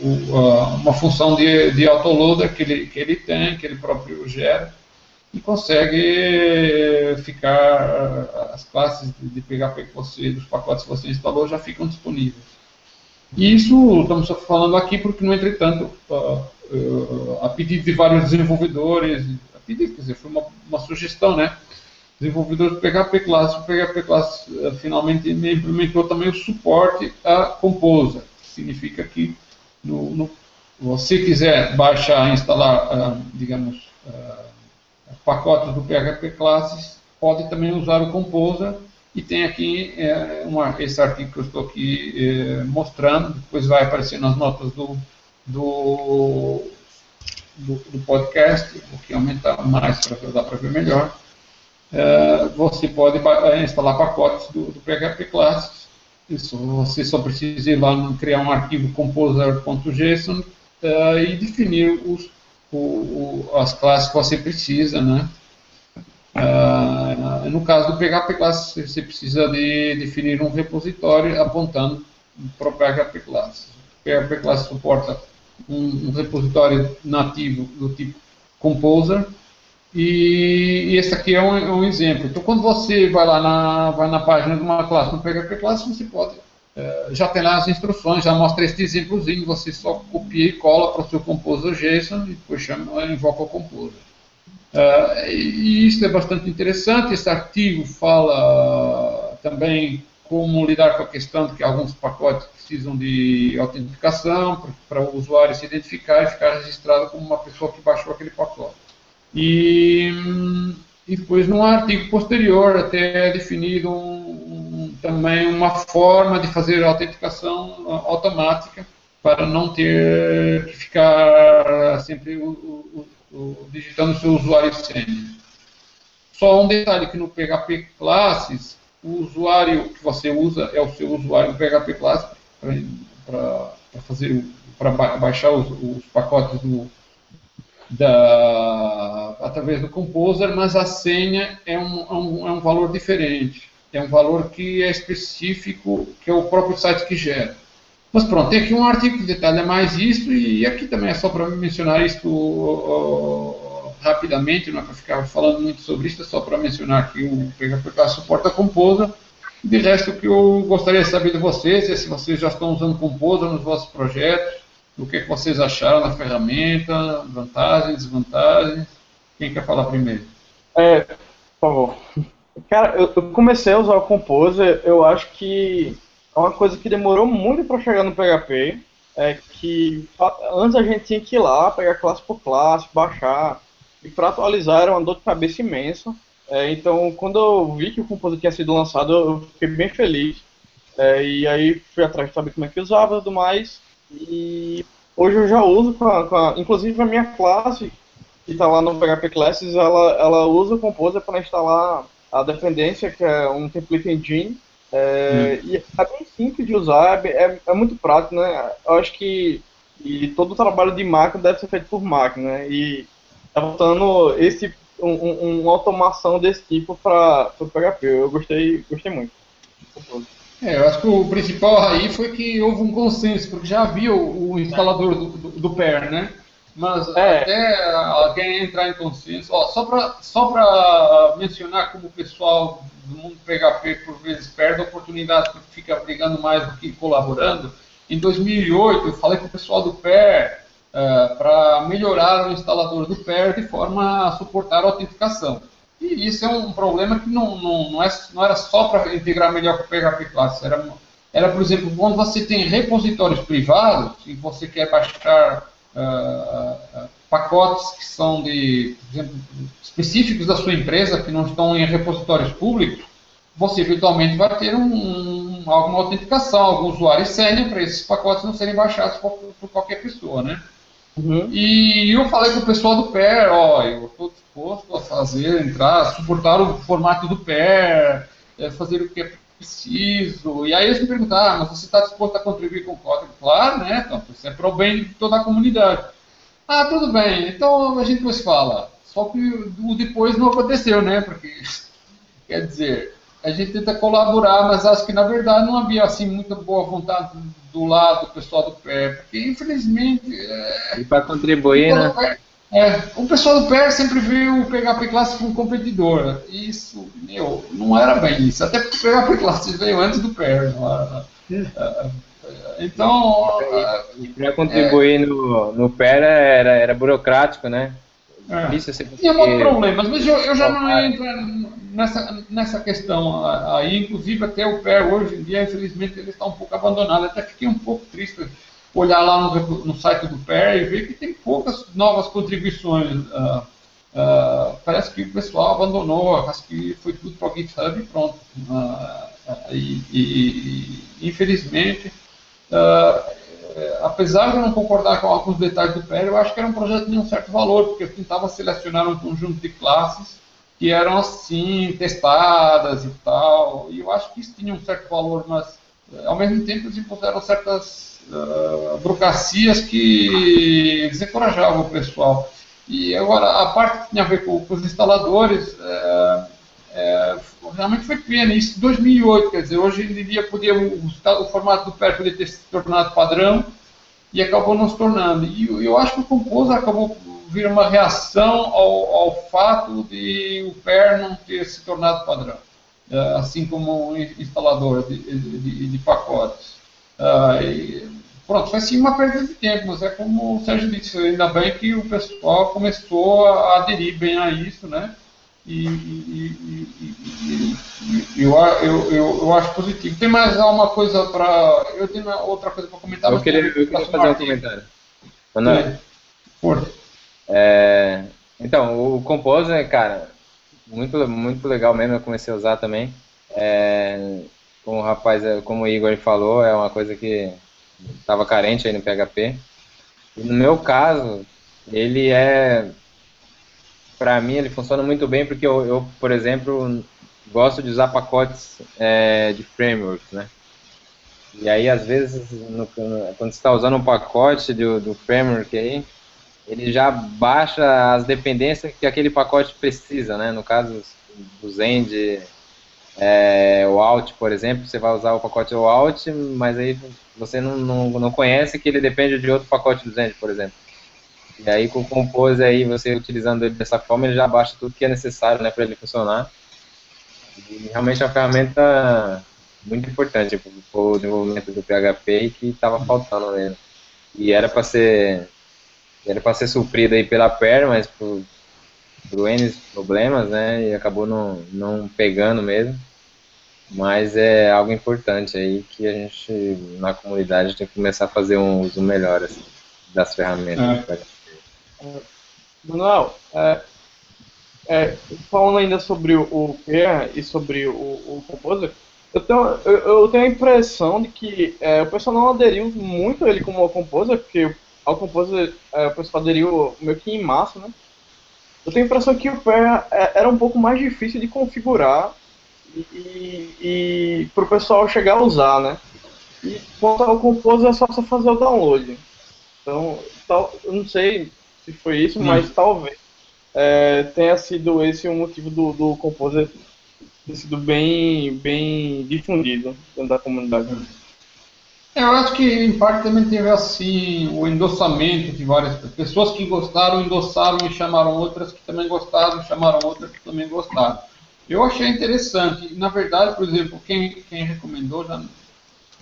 uh, uma função de, de autoloader que ele, que ele tem, que ele próprio gera, e consegue ficar, as classes de PHP que você, dos pacotes que você instalou já ficam disponíveis. E isso estamos falando aqui porque, no entretanto, a pedido de vários desenvolvedores, a pedido, quer dizer, foi uma, uma sugestão, né? Desenvolvedores do PHP Class, o PHP Class eh, finalmente implementou também o suporte a Composer, que significa que no, no você quiser baixar, instalar, ah, digamos, ah, pacotes do PHP Classes, pode também usar o Composer. E tem aqui é, uma, esse artigo que eu estou aqui é, mostrando, depois vai aparecer nas notas do, do, do, do podcast, vou aqui aumentar mais para dar para ver melhor. É, você pode é, instalar pacotes do, do PHP Classes, isso, você só precisa ir lá criar um arquivo composer.json é, e definir os o, o, as classes que você precisa, né? Ah, no caso do PHP Class, você precisa de definir um repositório apontando para o PHP Class. O PHP Class suporta um, um repositório nativo do tipo Composer, e, esse aqui é um, é um, exemplo. Então, quando você vai lá na, vai na página de uma classe no PHP Class, você pode é, já tem lá as instruções, já mostra este exemplozinho, você só copia e cola para o seu Composer JSON e depois chama, invoca o Composer. Uh, e isso é bastante interessante. Este artigo fala também como lidar com a questão de que alguns pacotes precisam de autenticação para o usuário se identificar e ficar registrado como uma pessoa que baixou aquele pacote. E, e depois, num artigo posterior, até é definido um, também uma forma de fazer a autenticação automática para não ter que ficar sempre o, o, o, digitando o seu usuário senha. Só um detalhe que no PHP Classes, o usuário que você usa é o seu usuário do PHP Classes para fazer para baixar os, os pacotes do, da, através do Composer, mas a senha é um, é um, é um valor diferente é um valor que é específico, que é o próprio site que gera. Mas pronto, tem aqui um artigo que detalha mais isso, e aqui também é só para mencionar isso uh, rapidamente, não é para ficar falando muito sobre isso, é só para mencionar que o PHP suporta Composer. De resto, o que eu gostaria de saber de vocês é se vocês já estão usando Composer nos vossos projetos, o que, é que vocês acharam da ferramenta, vantagens, desvantagens. Quem quer falar primeiro? É, por favor. Cara, eu, comecei a usar o Composer, eu acho que é uma coisa que demorou muito para chegar no PHP. É que antes a gente tinha que ir lá, pegar classe por classe, baixar. E para atualizar era uma dor de cabeça imensa. É, então, quando eu vi que o Composer tinha sido lançado, eu fiquei bem feliz. É, e aí fui atrás de saber como é que usava e tudo mais. E hoje eu já uso, com a, com a, inclusive a minha classe, que está lá no PHP Classes, ela, ela usa o Composer para instalar a dependência, que é um template engine. É, hum. E é bem simples de usar, é, é, é, muito prático, né? Eu acho que e todo o trabalho de máquina deve ser feito por máquina, né? E tá faltando esse, um, um, uma automação desse tipo para o PHP. Eu gostei, gostei muito. É, eu acho que o principal aí foi que houve um consenso, porque já havia o, o instalador do, do, do PER, né? Mas é. até alguém entrar em consenso. Ó, só para só mencionar como o pessoal do mundo PHP por vezes perde a oportunidade porque fica brigando mais do que colaborando. Em 2008, eu falei com o pessoal do PER uh, para melhorar o instalador do PER de forma a suportar a autenticação. E isso é um problema que não, não, não, é, não era só para integrar melhor com o PHP Classic, era, era, por exemplo, quando você tem repositórios privados e você quer baixar uh, pacotes que são de, por exemplo, específicos da sua empresa, que não estão em repositórios públicos, você eventualmente vai ter um, alguma autenticação, algum usuário senha para esses pacotes não serem baixados por, por qualquer pessoa, né? Uhum. E eu falei com o pessoal do PER, ó, eu estou disposto a fazer, entrar, suportar o formato do PER, é, fazer o que é preciso. E aí eles me perguntaram, ah, mas você está disposto a contribuir com o código? Claro, né? Então, isso é para o bem de toda a comunidade. Ah, tudo bem, então a gente depois fala. Só que o depois não aconteceu, né? Porque, quer dizer, a gente tenta colaborar, mas acho que na verdade não havia assim muita boa vontade do lado do pessoal do pé, porque infelizmente. É, e para contribuir, né? Pé, é, o pessoal do pé sempre viu o PHP Classic como competidor. Isso, meu, não era bem isso. Até porque o PHP Classic veio antes do pé. Então. Para contribuir é, no, no PER era, era burocrático, né? É. Difícil você Tinha muitos problemas, mas eu, eu já não entro nessa, nessa questão aí. Inclusive, até o PER hoje em dia, infelizmente, ele está um pouco abandonado. Até fiquei um pouco triste olhar lá no, no site do PER e ver que tem poucas novas contribuições. Uh, uh, parece que o pessoal abandonou, acho que foi tudo para o GitHub e pronto. Uh, e, e, infelizmente. É, apesar de eu não concordar com alguns detalhes do PER, eu acho que era um projeto de um certo valor, porque eu tentava selecionar um conjunto de classes que eram assim, testadas e tal, e eu acho que isso tinha um certo valor, mas é, ao mesmo tempo eles impuseram certas uh, burocracias que desencorajavam o pessoal. E agora, a parte que tinha a ver com, com os instaladores, é, realmente foi. Isso em 2008, quer dizer, hoje em dia podia, o, o formato do PER podia ter se tornado padrão e acabou não se tornando. E eu acho que o Composer acabou vir uma reação ao, ao fato de o PER não ter se tornado padrão, é, assim como um instalador de, de, de pacotes. Uh, e, pronto, foi sim uma perda de tempo, mas é como o Sérgio disse, ainda bem que o pessoal começou a aderir bem a isso, né? E, e, e, e eu, eu, eu, eu, acho positivo. Tem mais alguma coisa para. Eu tenho outra coisa para comentar. Eu queria, eu queria fazer um comentário. Manoel. Por. É, então, o Composer, cara, muito, muito legal mesmo. Eu comecei a usar também. É, como o rapaz, como o Igor falou, é uma coisa que estava carente aí no PHP. E no meu caso, ele é para mim ele funciona muito bem porque eu, eu por exemplo, gosto de usar pacotes é, de frameworks, né? E aí, às vezes, no, quando você está usando um pacote do, do framework aí, ele já baixa as dependências que aquele pacote precisa, né? No caso do Zend, é, o Alt, por exemplo, você vai usar o pacote Alt, mas aí você não, não, não conhece que ele depende de outro pacote do Zend, por exemplo. E aí com o Compose aí, você utilizando ele dessa forma, ele já baixa tudo que é necessário né, para ele funcionar. E realmente é uma ferramenta muito importante para o desenvolvimento do PHP e que estava faltando nele. E era para ser era para ser suprido aí pela PER, mas por, por N problemas, né, e acabou não, não pegando mesmo. Mas é algo importante aí que a gente, na comunidade, tem que começar a fazer um uso melhor assim, das ferramentas. É. Manuel, é, é, falando ainda sobre o, o e sobre o, o Composer, eu tenho, eu, eu, tenho a impressão de que é, o pessoal não aderiu muito a ele como Composer, porque ao Composer é, o pessoal aderiu meio que em massa, né? Eu tenho a impressão que o Pair é, era um pouco mais difícil de configurar e, e, e para o pessoal chegar a usar, né? E quanto ao Composer é só você fazer o download. Então, tal, eu não sei se foi isso, hum. mas talvez é, tenha sido esse o motivo do, do Composer tem sido bem, bem difundido dentro da comunidade. Eu acho que em parte também teve assim o endossamento de várias pessoas que gostaram, endossaram e chamaram outras que também gostaram, chamaram outras que também gostaram. Eu achei interessante. Na verdade, por exemplo, quem, quem recomendou já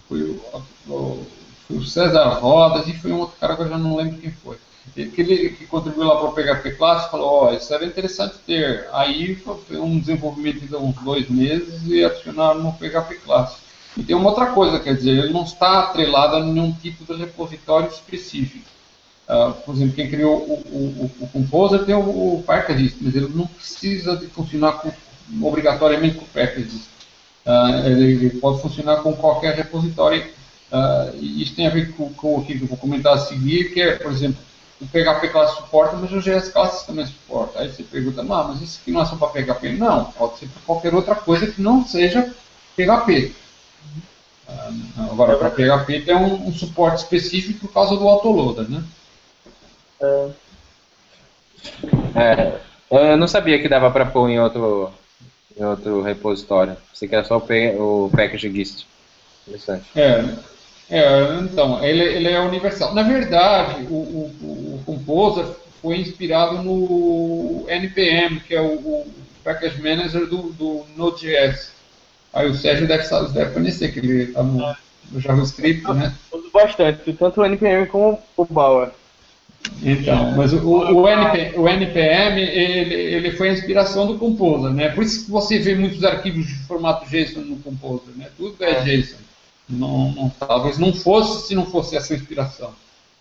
foi o, o, foi o César Rodas e foi um outro cara que eu já não lembro quem foi. Que, ele, que contribuiu lá para o PHP Class falou, ó, oh, isso era interessante ter. Aí foi um desenvolvimento de uns dois meses e adicionaram no PHP Class. E tem uma outra coisa, quer dizer, ele não está atrelado a nenhum tipo de repositório específico. Uh, por exemplo, quem criou o, o, o Composer tem o, o Packagist, mas ele não precisa de funcionar com, obrigatoriamente com o Packagist. Uh, ele, pode funcionar com qualquer repositório. Uh, isso tem a ver com, com o que eu vou comentar a seguir, que é, por exemplo, o PHP Class suporta, mas o GS Classes também suporta. Aí você pergunta, ah, mas isso aqui não é só para PHP? Não, pode ser para qualquer outra coisa que não seja PHP. Ah, agora, para PHP tem um, um, suporte específico por causa do autoloader, né? É. é, eu não sabia que dava para pôr em outro, em outro repositório. Você quer só o, o package gist. Interessante. É, é, então, ele, ele é universal. Na verdade, o, o, o Composer foi inspirado no NPM, que é o, o Package Manager do, do Node.js. Aí o Sérgio deve, deve conhecer, que ele está no, no, JavaScript, né? Uso bastante, tanto o NPM como o Bauer. Então, mas o, o, NP, o NPM ele, ele foi a inspiração do Composer, né? Por isso que você vê muitos arquivos de formato JSON no Composer, né? Tudo é, é. JSON. Não, não, talvez não fosse se não fosse essa inspiração.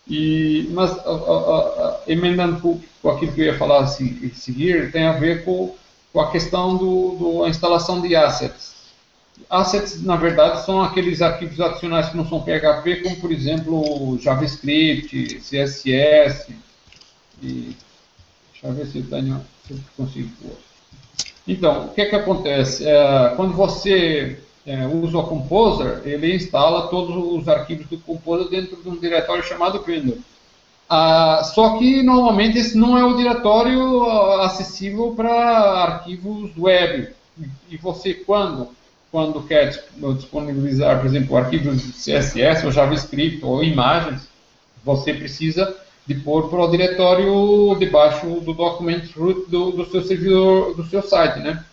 E, mas, a, a, a, emendando com, com, aquilo que eu ia falar a seguir, tem a ver com, com a questão da instalação de assets. Assets, na verdade, são aqueles arquivos adicionais que não são PHP, como, por exemplo, JavaScript, CSS. E, deixa eu ver se eu, tenho, se eu consigo. Então, o que, é que acontece? É, quando você é, usa o Composer, ele instala todos os arquivos do Composer dentro de um diretório chamado Grindr. Ah, só que normalmente esse não é o diretório ah, acessível para arquivos web. E você, quando quando quer disponibilizar, por exemplo, arquivos CSS ou JavaScript ou imagens, você precisa de pôr para o diretório debaixo do document root do, do, seu servidor, do seu site, né?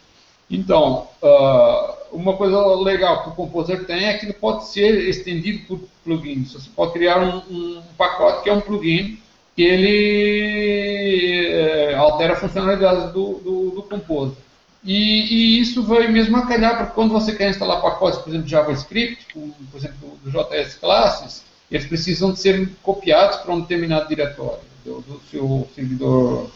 Então, uh, uma coisa legal que o Composer tem é que ele pode ser estendido por plugins. Você pode criar um, um pacote que é um plugin que ele é, altera a funcionalidade do, do, do Composer. E, e, isso vai mesmo a calhar, porque quando você quer instalar pacotes, por exemplo, de JavaScript, por exemplo, do JS Classes, eles precisam de ser copiados para um determinado diretório do, do seu servidor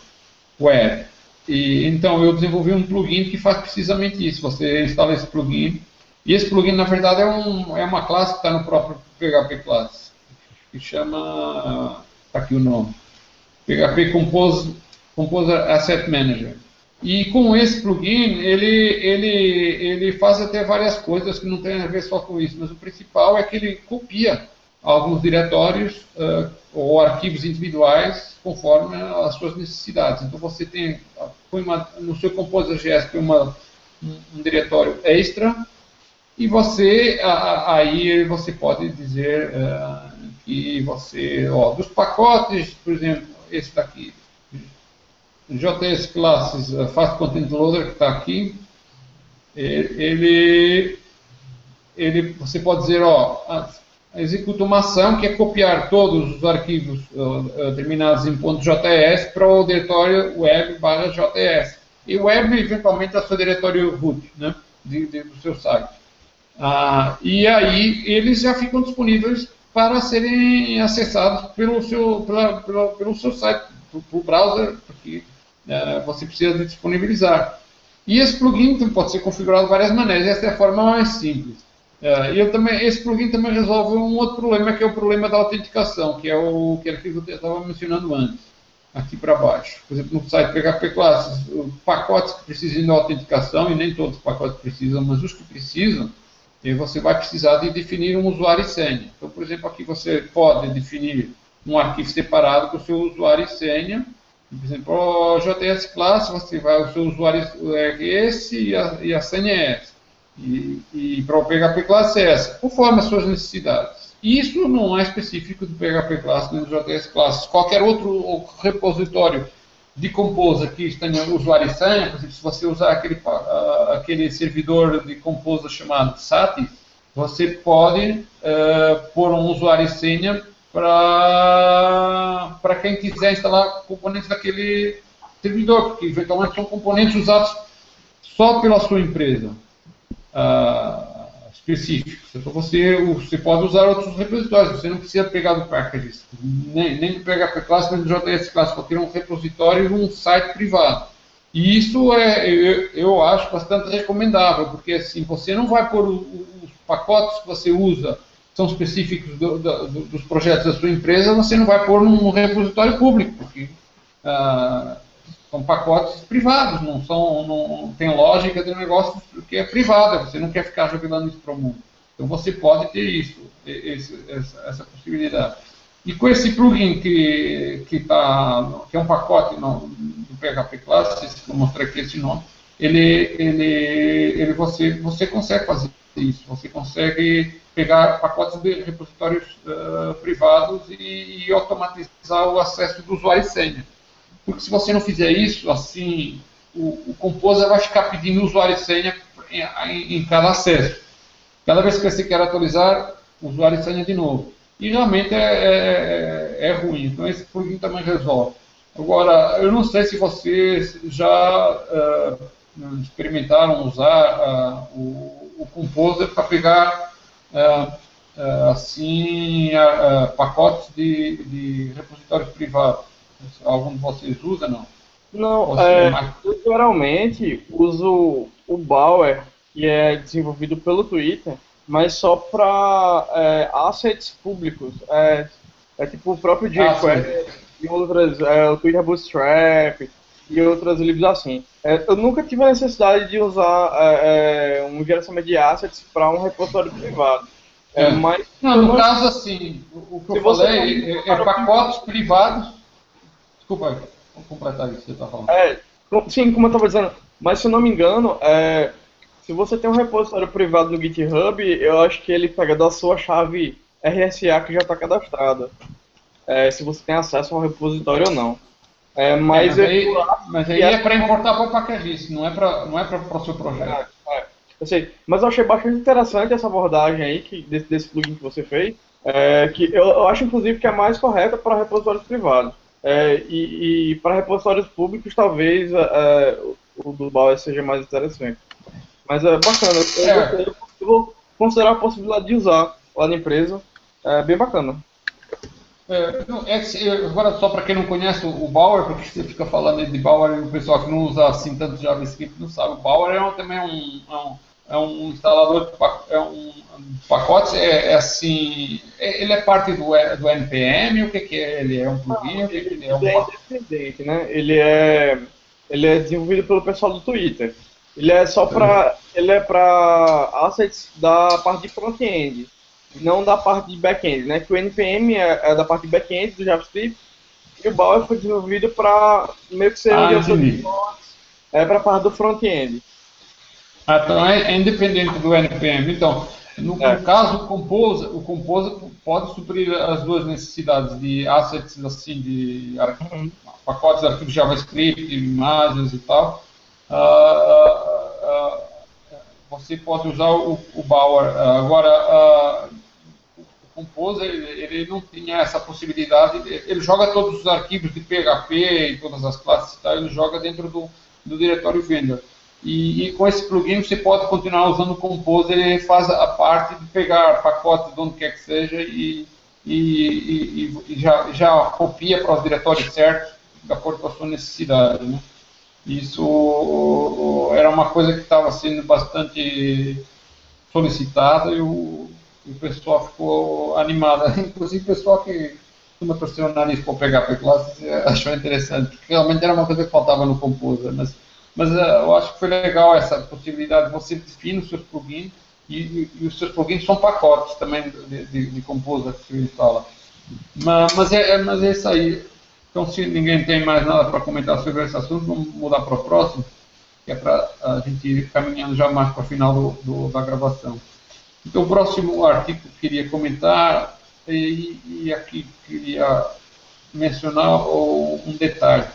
web. E, então, eu desenvolvi um plugin que faz precisamente isso. Você instala esse plugin, e esse plugin, na verdade, é, um, é uma classe que está no próprio PHP Class, que chama, está aqui o nome, PHP Compose, Composer Asset Manager. E com esse plugin, ele, ele, ele faz até várias coisas que não tem a ver só com isso, mas o principal é que ele copia alguns diretórios uh, ou arquivos individuais conforme as suas necessidades. Então você tem uma, no seu Composer GS uma, um, um, diretório extra e você a, aí você pode dizer uh, que você, ó, dos pacotes, por exemplo, esse daqui, JS Classes uh, Fast Content Loader, que está aqui, ele, ele, você pode dizer, ó, executa uma ação que é copiar todos os arquivos uh, terminados em .js para o diretório web barra .js. E web, eventualmente, é o seu diretório root, né, de, de, do seu site. Ah, e aí, eles já ficam disponíveis para serem acessados pelo seu, pela, pelo seu site, pelo browser, porque é, você precisa disponibilizar. E esse plugin pode ser configurado de várias maneiras, essa é a forma mais simples. É, e também, esse plugin também resolve um outro problema, que é o problema da autenticação, que é o que eu estava mencionando antes, aqui para baixo. Por exemplo, no site PHP Classes, pacotes que precisam de autenticação, e nem todos os pacotes precisam, mas os que precisam, você vai precisar de definir um usuário e senha. Então, por exemplo, aqui você pode definir um arquivo separado com o seu usuário e senha, Por exemplo, o JS Class, você vai, o seu usuário é esse e a, e a senha é essa. E, e para o PHP Class é essa, conforme as suas necessidades. Isso não é específico do PHP Class nem do JS Class. Qualquer outro repositório de Composer que tenha usuário senha, se você usar aquele, aquele servidor de Composer chamado SATI, você pode uh, pôr um usuário e senha para quem quiser instalar componentes daquele servidor, porque eventualmente são componentes usados só pela sua empresa. Uh, específicos. Então você, você pode usar outros repositórios, você não precisa pegar do packages, nem, nem do PHP Class, nem do JS Class, pode ter um repositório num site privado. E isso é, eu, eu acho bastante recomendável, porque assim, você não vai pôr os pacotes que você usa, são específicos do, do, dos projetos da sua empresa, você não vai pôr num repositório público, porque ah, são pacotes privados, não são, não tem lógica de negócio que é privado, você não quer ficar jogando isso para o mundo. Então você pode ter isso, esse, essa, essa, possibilidade. E com esse plugin que, que, tá, que é um pacote no, do PHP Class, vou mostrar aqui esse nome, ele, ele, ele você, você consegue fazer isso, você consegue pegar pacotes de repositórios uh, privados e, e automatizar o acesso do usuário e senha. Porque se você não fizer isso, assim, o, o Composer vai ficar pedindo usuário e senha em, em, em, cada acesso. Cada vez que você quer atualizar, usuário e senha de novo. E realmente é, é, é ruim. Então esse plugin também resolve. Agora, eu não sei se vocês já uh, experimentaram usar uh, o, o, Composer para pegar uh, assim pacotes de, de repositórios privados. Algum de vocês usa, não? Não, é, eu geralmente uso o Bauer, que é desenvolvido pelo Twitter, mas só para é, assets públicos. É, é tipo o próprio jQuery ah, e outras, é, o Twitter Bootstrap e outras livros assim. É, eu nunca tive a necessidade de usar é, é, um gerenciamento de assets para um repositório privado. mas, não, no caso, assim, o, que eu falei é, pacotes privados Desculpa, vamos completar isso que você está falando. É, sim, como eu estava dizendo, mas se eu não me engano, é, se você tem um repositório privado no GitHub, eu acho que ele pega da sua chave RSA que já está cadastrada. É, se você tem acesso ao repositório ou não. É, mas, é, mas, aí, mas aí é para importar para o package, não é para não é para o seu projeto. É, é, eu sei, mas eu achei bastante interessante essa abordagem aí que, desse, desse plugin que você fez, é, que eu, eu, acho inclusive que é mais correta para repositórios privados. É, e, e para repositórios públicos, talvez é, é o do Bauer seja mais interessante. Mas é bacana. Eu, é. eu, vou considerar a possibilidade de usar lá na empresa. É bem bacana. É, é agora, só para quem não conhece o Bauer, porque você fica falando de Bauer e o pessoal que não usa assim tanto JavaScript não sabe. O Bauer é um, também um, um é um instalador de é um, pacotes, é, é, assim, é, ele é parte do, do NPM, o que, que é? Ele é um plugin? Ele é? Um... Ele é independente, né? Ele é, ele é desenvolvido pelo pessoal do Twitter. Ele é só para, ele é para assets da parte de front-end, não da parte de back-end, né? Que o NPM é, é da parte de back-end do JavaScript e o Bower foi desenvolvido para meio que ser ah, é para a parte do front-end. Ah, então é, é, independente do NPM. Então, no, é. caso, o Composer, o Composer pode suprir as duas necessidades de assets, assim, de pacotes de arquivos JavaScript, imagens e tal. Uh, uh, você pode usar o, o Bower. agora, o Composer, ele não tinha essa possibilidade. Ele joga todos os arquivos de PHP e todas as classes, tá? ele joga dentro do, do diretório vendor. E, e, com esse plugin você pode continuar usando o Composer, ele faz a parte de pegar pacotes de onde quer que seja e, e, e já, já copia para os diretórios certos, de acordo com a sua necessidade. Né? Isso era uma coisa que estava sendo bastante solicitada e o, o pessoal ficou animado. Inclusive o pessoal que costuma torcer o nariz para pegar para classe achou interessante, porque realmente era uma coisa que faltava no Composer. Mas mas uh, eu acho que foi legal essa possibilidade de você definir os seus plugins e, e, e, os seus plugins são pacotes também de, de, de Composer que você instala. Mas, mas, é, é, mas é isso aí. Então, se ninguém tem mais nada para comentar sobre esse assunto, vamos mudar para o próximo, que é para a gente ir caminhando já mais para o final do, do, da gravação. Então, o próximo artigo que eu queria comentar, e, e aqui queria mencionar um detalhe.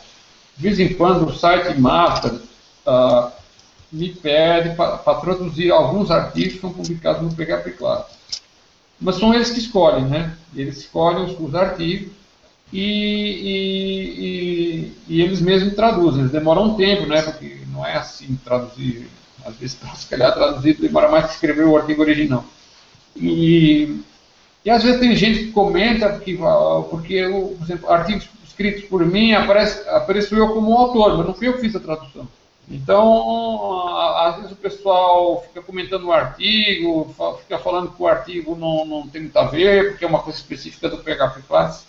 De vez em quando, o site Master uh, me pede para traduzir alguns artigos que são publicados no PHP Class. Mas são eles que escolhem, né? Eles escolhem os, os artigos e, e, e, e, eles mesmos traduzem. Eles demoram um tempo, né? Porque não é assim traduzir. Às vezes, para se calhar, traduzir demora mais que escrever o artigo original. E, às vezes tem gente que comenta porque, porque por exemplo, artigos escritos por mim aparece, apareço eu como autor, mas não fui eu que fiz a tradução. Então, às vezes o pessoal fica comentando o artigo, fica falando que o artigo não, não tem muito a ver, porque é uma coisa específica do PHP Class.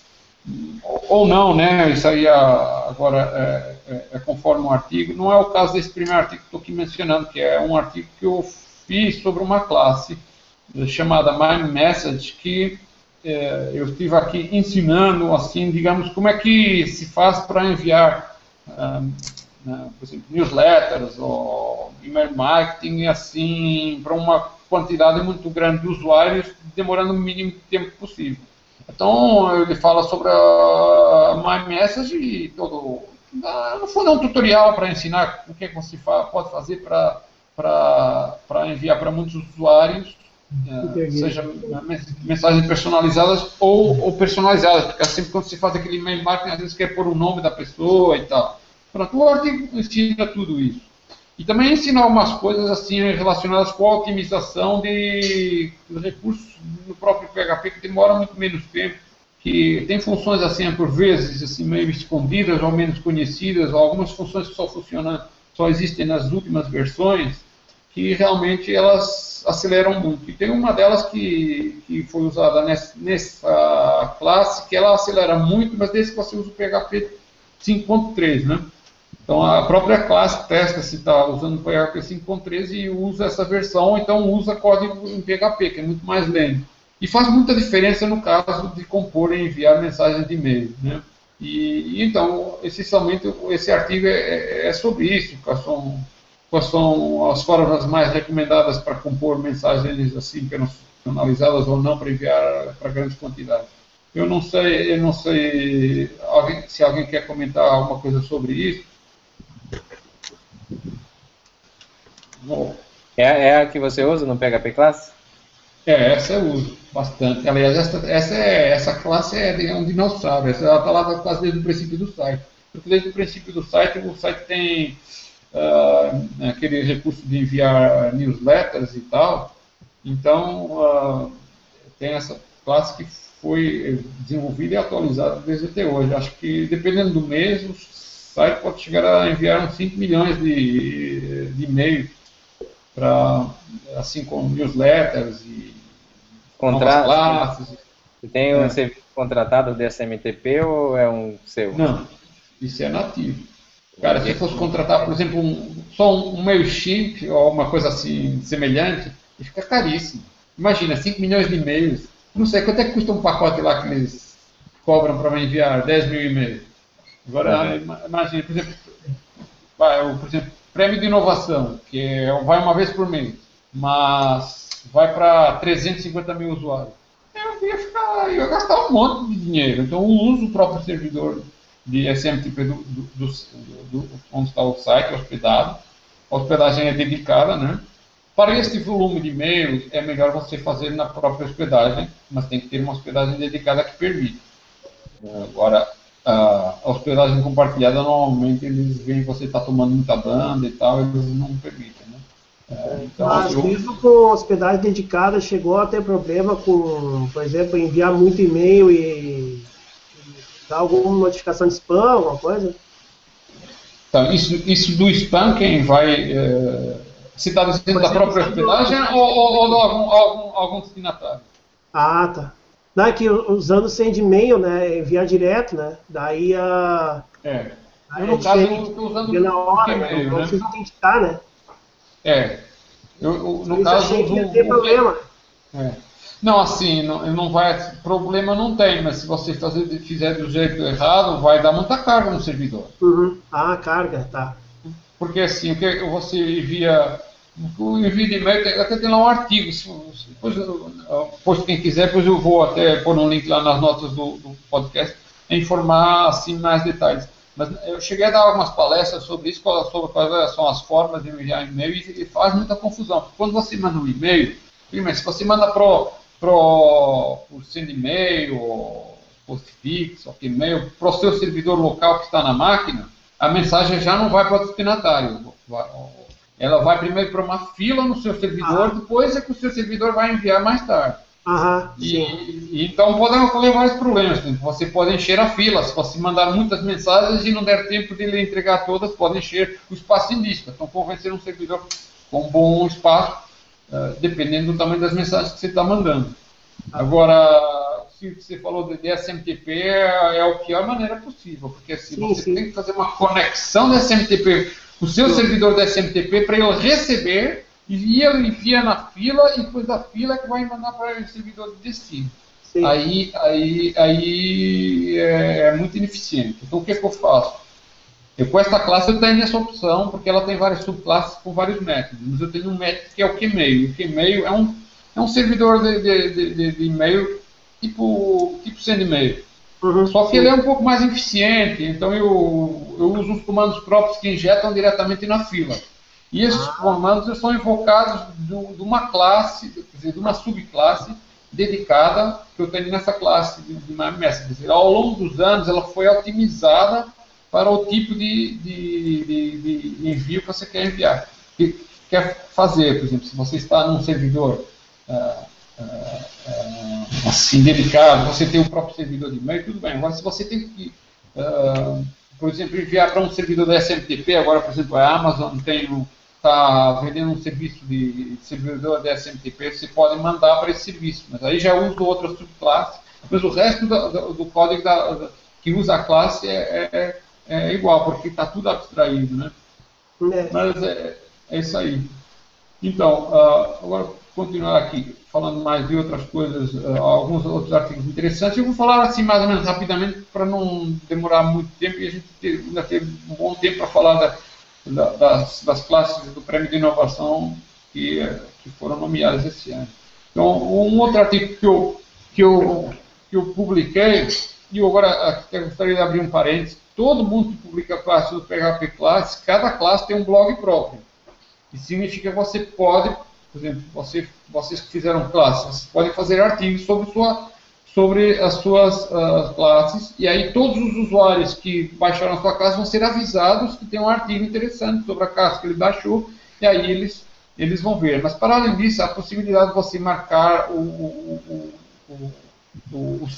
Ou não, né? Isso aí agora é, é, é conforme o artigo. Não é o caso desse primeiro artigo que estou aqui mencionando, que é um artigo que eu fiz sobre uma classe chamada My Message, que é, eu estive aqui ensinando, assim, digamos, como é que se faz para enviar um, né, por exemplo, newsletters ou email marketing, assim, para uma quantidade muito grande de usuários, demorando o mínimo tempo possível. Então, ele fala sobre a My Message e todo. No fundo, é um tutorial para ensinar o que, é que você pode fazer para enviar para muitos usuários, é, seja mensagens personalizadas ou, ou personalizadas, porque sempre quando se faz aquele email marketing, às vezes quer pôr o nome da pessoa e tal. Pronto, o artigo ensina tudo isso. E também ensina algumas coisas assim relacionadas com a otimização de, recursos no próprio PHP que demora muito menos tempo, que tem funções assim por vezes assim meio escondidas ou menos conhecidas, ou algumas funções que só funcionam, só existem nas últimas versões, que realmente elas aceleram muito. E tem uma delas que, que foi usada nessa, nessa classe que ela acelera muito, mas desde que você usa o PHP 5.3, né? Então a própria classe testa se está usando o PHP 5.13 e usa essa versão, então usa código em PHP, que é muito mais lento. E faz muita diferença no caso de compor e enviar mensagens de e-mail. Né? E, então, essencialmente, esse artigo é, é, é sobre isso, são, quais são as formas mais recomendadas para compor mensagens assim personalizadas ou não para enviar para grandes quantidades. Eu não sei, eu não sei alguém, se alguém quer comentar alguma coisa sobre isso. É, é a que você usa no PHP Class? É, essa eu uso bastante. Aliás, essa, essa, é, essa classe é um dinossauro. Essa ela está lá quase desde o princípio do site. Porque desde o princípio do site, o site tem uh, aquele recurso de enviar newsletters e tal. Então, uh, tem essa classe que foi desenvolvida e atualizada desde até hoje. Acho que, dependendo do mês, o site pode chegar a enviar uns 5 milhões de, de e-mails para assim como newsletters e Contrato, classes. Você tem um é. serviço contratado do SMTP ou é um seu? Não, isso é nativo. Cara, se fosse contratar, por exemplo, um, só um MailChimp ou uma coisa assim semelhante, fica caríssimo. Imagina, 5 milhões de e-mails. Não sei, quanto é que custa um pacote lá que eles cobram para enviar 10 mil e-mails? Agora, é. imagina, por exemplo, vai, por exemplo, prêmio de inovação, que é, vai uma vez por mês, mas vai para 350 mil usuários. Eu ia, ficar, eu ia gastar um monte de dinheiro. Então eu uso o próprio servidor de SMTP do, do, do, do onde está o site hospedado. A hospedagem é dedicada, né? Para este volume de e-mails, é melhor você fazer na própria hospedagem, mas tem que ter uma hospedagem dedicada que permite. Agora, a hospedagem compartilhada, normalmente eles veem que você está tomando muita banda e tal, eles não permitem, né? É, então, Mas eu... mesmo com hospedagem dedicada, chegou a ter problema com, por exemplo, enviar muito e-mail e, e dar alguma notificação de spam, alguma coisa? Então, isso, isso do spam, quem vai... É, você está dizendo da própria hospedagem ou, ou, ou de algum, algum, algum destinatário? Ah, tá. Não, é que usando sendmail, né? Enviar direto, né? Daí a. É. Eu, no caso, eu estou usando na hora, né? Não precisa autenticar, né? É. Eu, eu, no caso, achei que ia ter problema. É. Não, assim, não, não vai, problema não tem, mas se você fazer, fizer do jeito errado, vai dar muita carga no servidor. Uhum. Ah, carga, tá. Porque assim, você envia, o envio de e-mail, até tem lá um artigo, depois, depois quem quiser, depois eu vou até pôr um link lá nas notas do, do podcast, informar assim mais detalhes. Mas eu cheguei a dar algumas palestras sobre isso, sobre quais são as formas de enviar e-mail, e faz muita confusão. Quando você manda um e-mail, primeiro, se você manda para pro, por send e-mail, postfix, e-mail, para o seu servidor local que está na máquina, a mensagem já não vai para o destinatário. Ela vai primeiro para uma fila no seu servidor, ah. depois é que o seu servidor vai enviar mais tarde. Aham, e, então pode ocorrer vários problemas. Você pode encher a fila. Se você mandar muitas mensagens e não der tempo de lhe entregar todas, pode encher o espaço em lista. Então convencer um servidor com um bom espaço ah, dependendo do tamanho das mensagens que você está mandando. Agora, se você falou de SMTP, é, é a pior maneira possível, porque assim, sim, você sim. tem que fazer uma conexão do SMTP, o seu sim. servidor do SMTP, para ele receber, e ele envia na fila, e depois da fila é que vai mandar para o servidor de destino. Aí, aí, aí é, é muito ineficiente. Então, o que, é que eu faço? Eu, com esta classe eu tenho essa opção, porque ela tem várias subclasses com vários métodos. Mas eu tenho um método que é o Kmail. O Kmail é um, é um servidor de, de, de, de e-mail tipo, tipo send-mail. Uhum, Só que sim. ele é um pouco mais eficiente, então eu, eu uso os comandos próprios que injetam diretamente na fila. E esses ah. comandos são invocados do, de uma classe, quer dizer, de uma subclasse dedicada que eu tenho nessa classe de, de dizer, ao longo dos anos ela foi otimizada para o tipo de, de, de, de envio que você quer enviar, que quer fazer. Por exemplo, se você está num servidor ah, ah, ah, assim delicado, você tem o próprio servidor de e-mail, tudo bem. Agora, se você tem que, por exemplo, enviar para um servidor da SMTP, agora, por exemplo, a Amazon tem está vendendo um serviço de, servidor da SMTP, você pode mandar para esse serviço, mas aí já usa outra subclasse, mas o resto do, do, do código da, que usa a classe é, é é igual, porque está tudo abstraído, né? É. Mas é, é, isso aí. Então, uh, agora continuar aqui, falando mais de outras coisas, uh, alguns outros artigos interessantes. Eu vou falar assim mais ou menos rapidamente para não demorar muito tempo e a gente ainda ter um bom tempo para falar da, da, das, das, classes do Prêmio de Inovação que, que foram nomeadas esse ano. Então, um outro artigo que eu, que eu, que eu publiquei, e eu agora até gostaria de abrir um parênteses, todo mundo que publica classe do PHP Classe, cada classe tem um blog próprio. Isso significa que você pode, por exemplo, você, vocês que fizeram classes, podem fazer artigos sobre, sua, sobre as suas uh, classes, e aí todos os usuários que baixaram a sua classe vão ser avisados que tem um artigo interessante sobre a classe que ele baixou, e aí eles, eles vão ver. Mas, para além disso, a possibilidade de você marcar o, o, o, o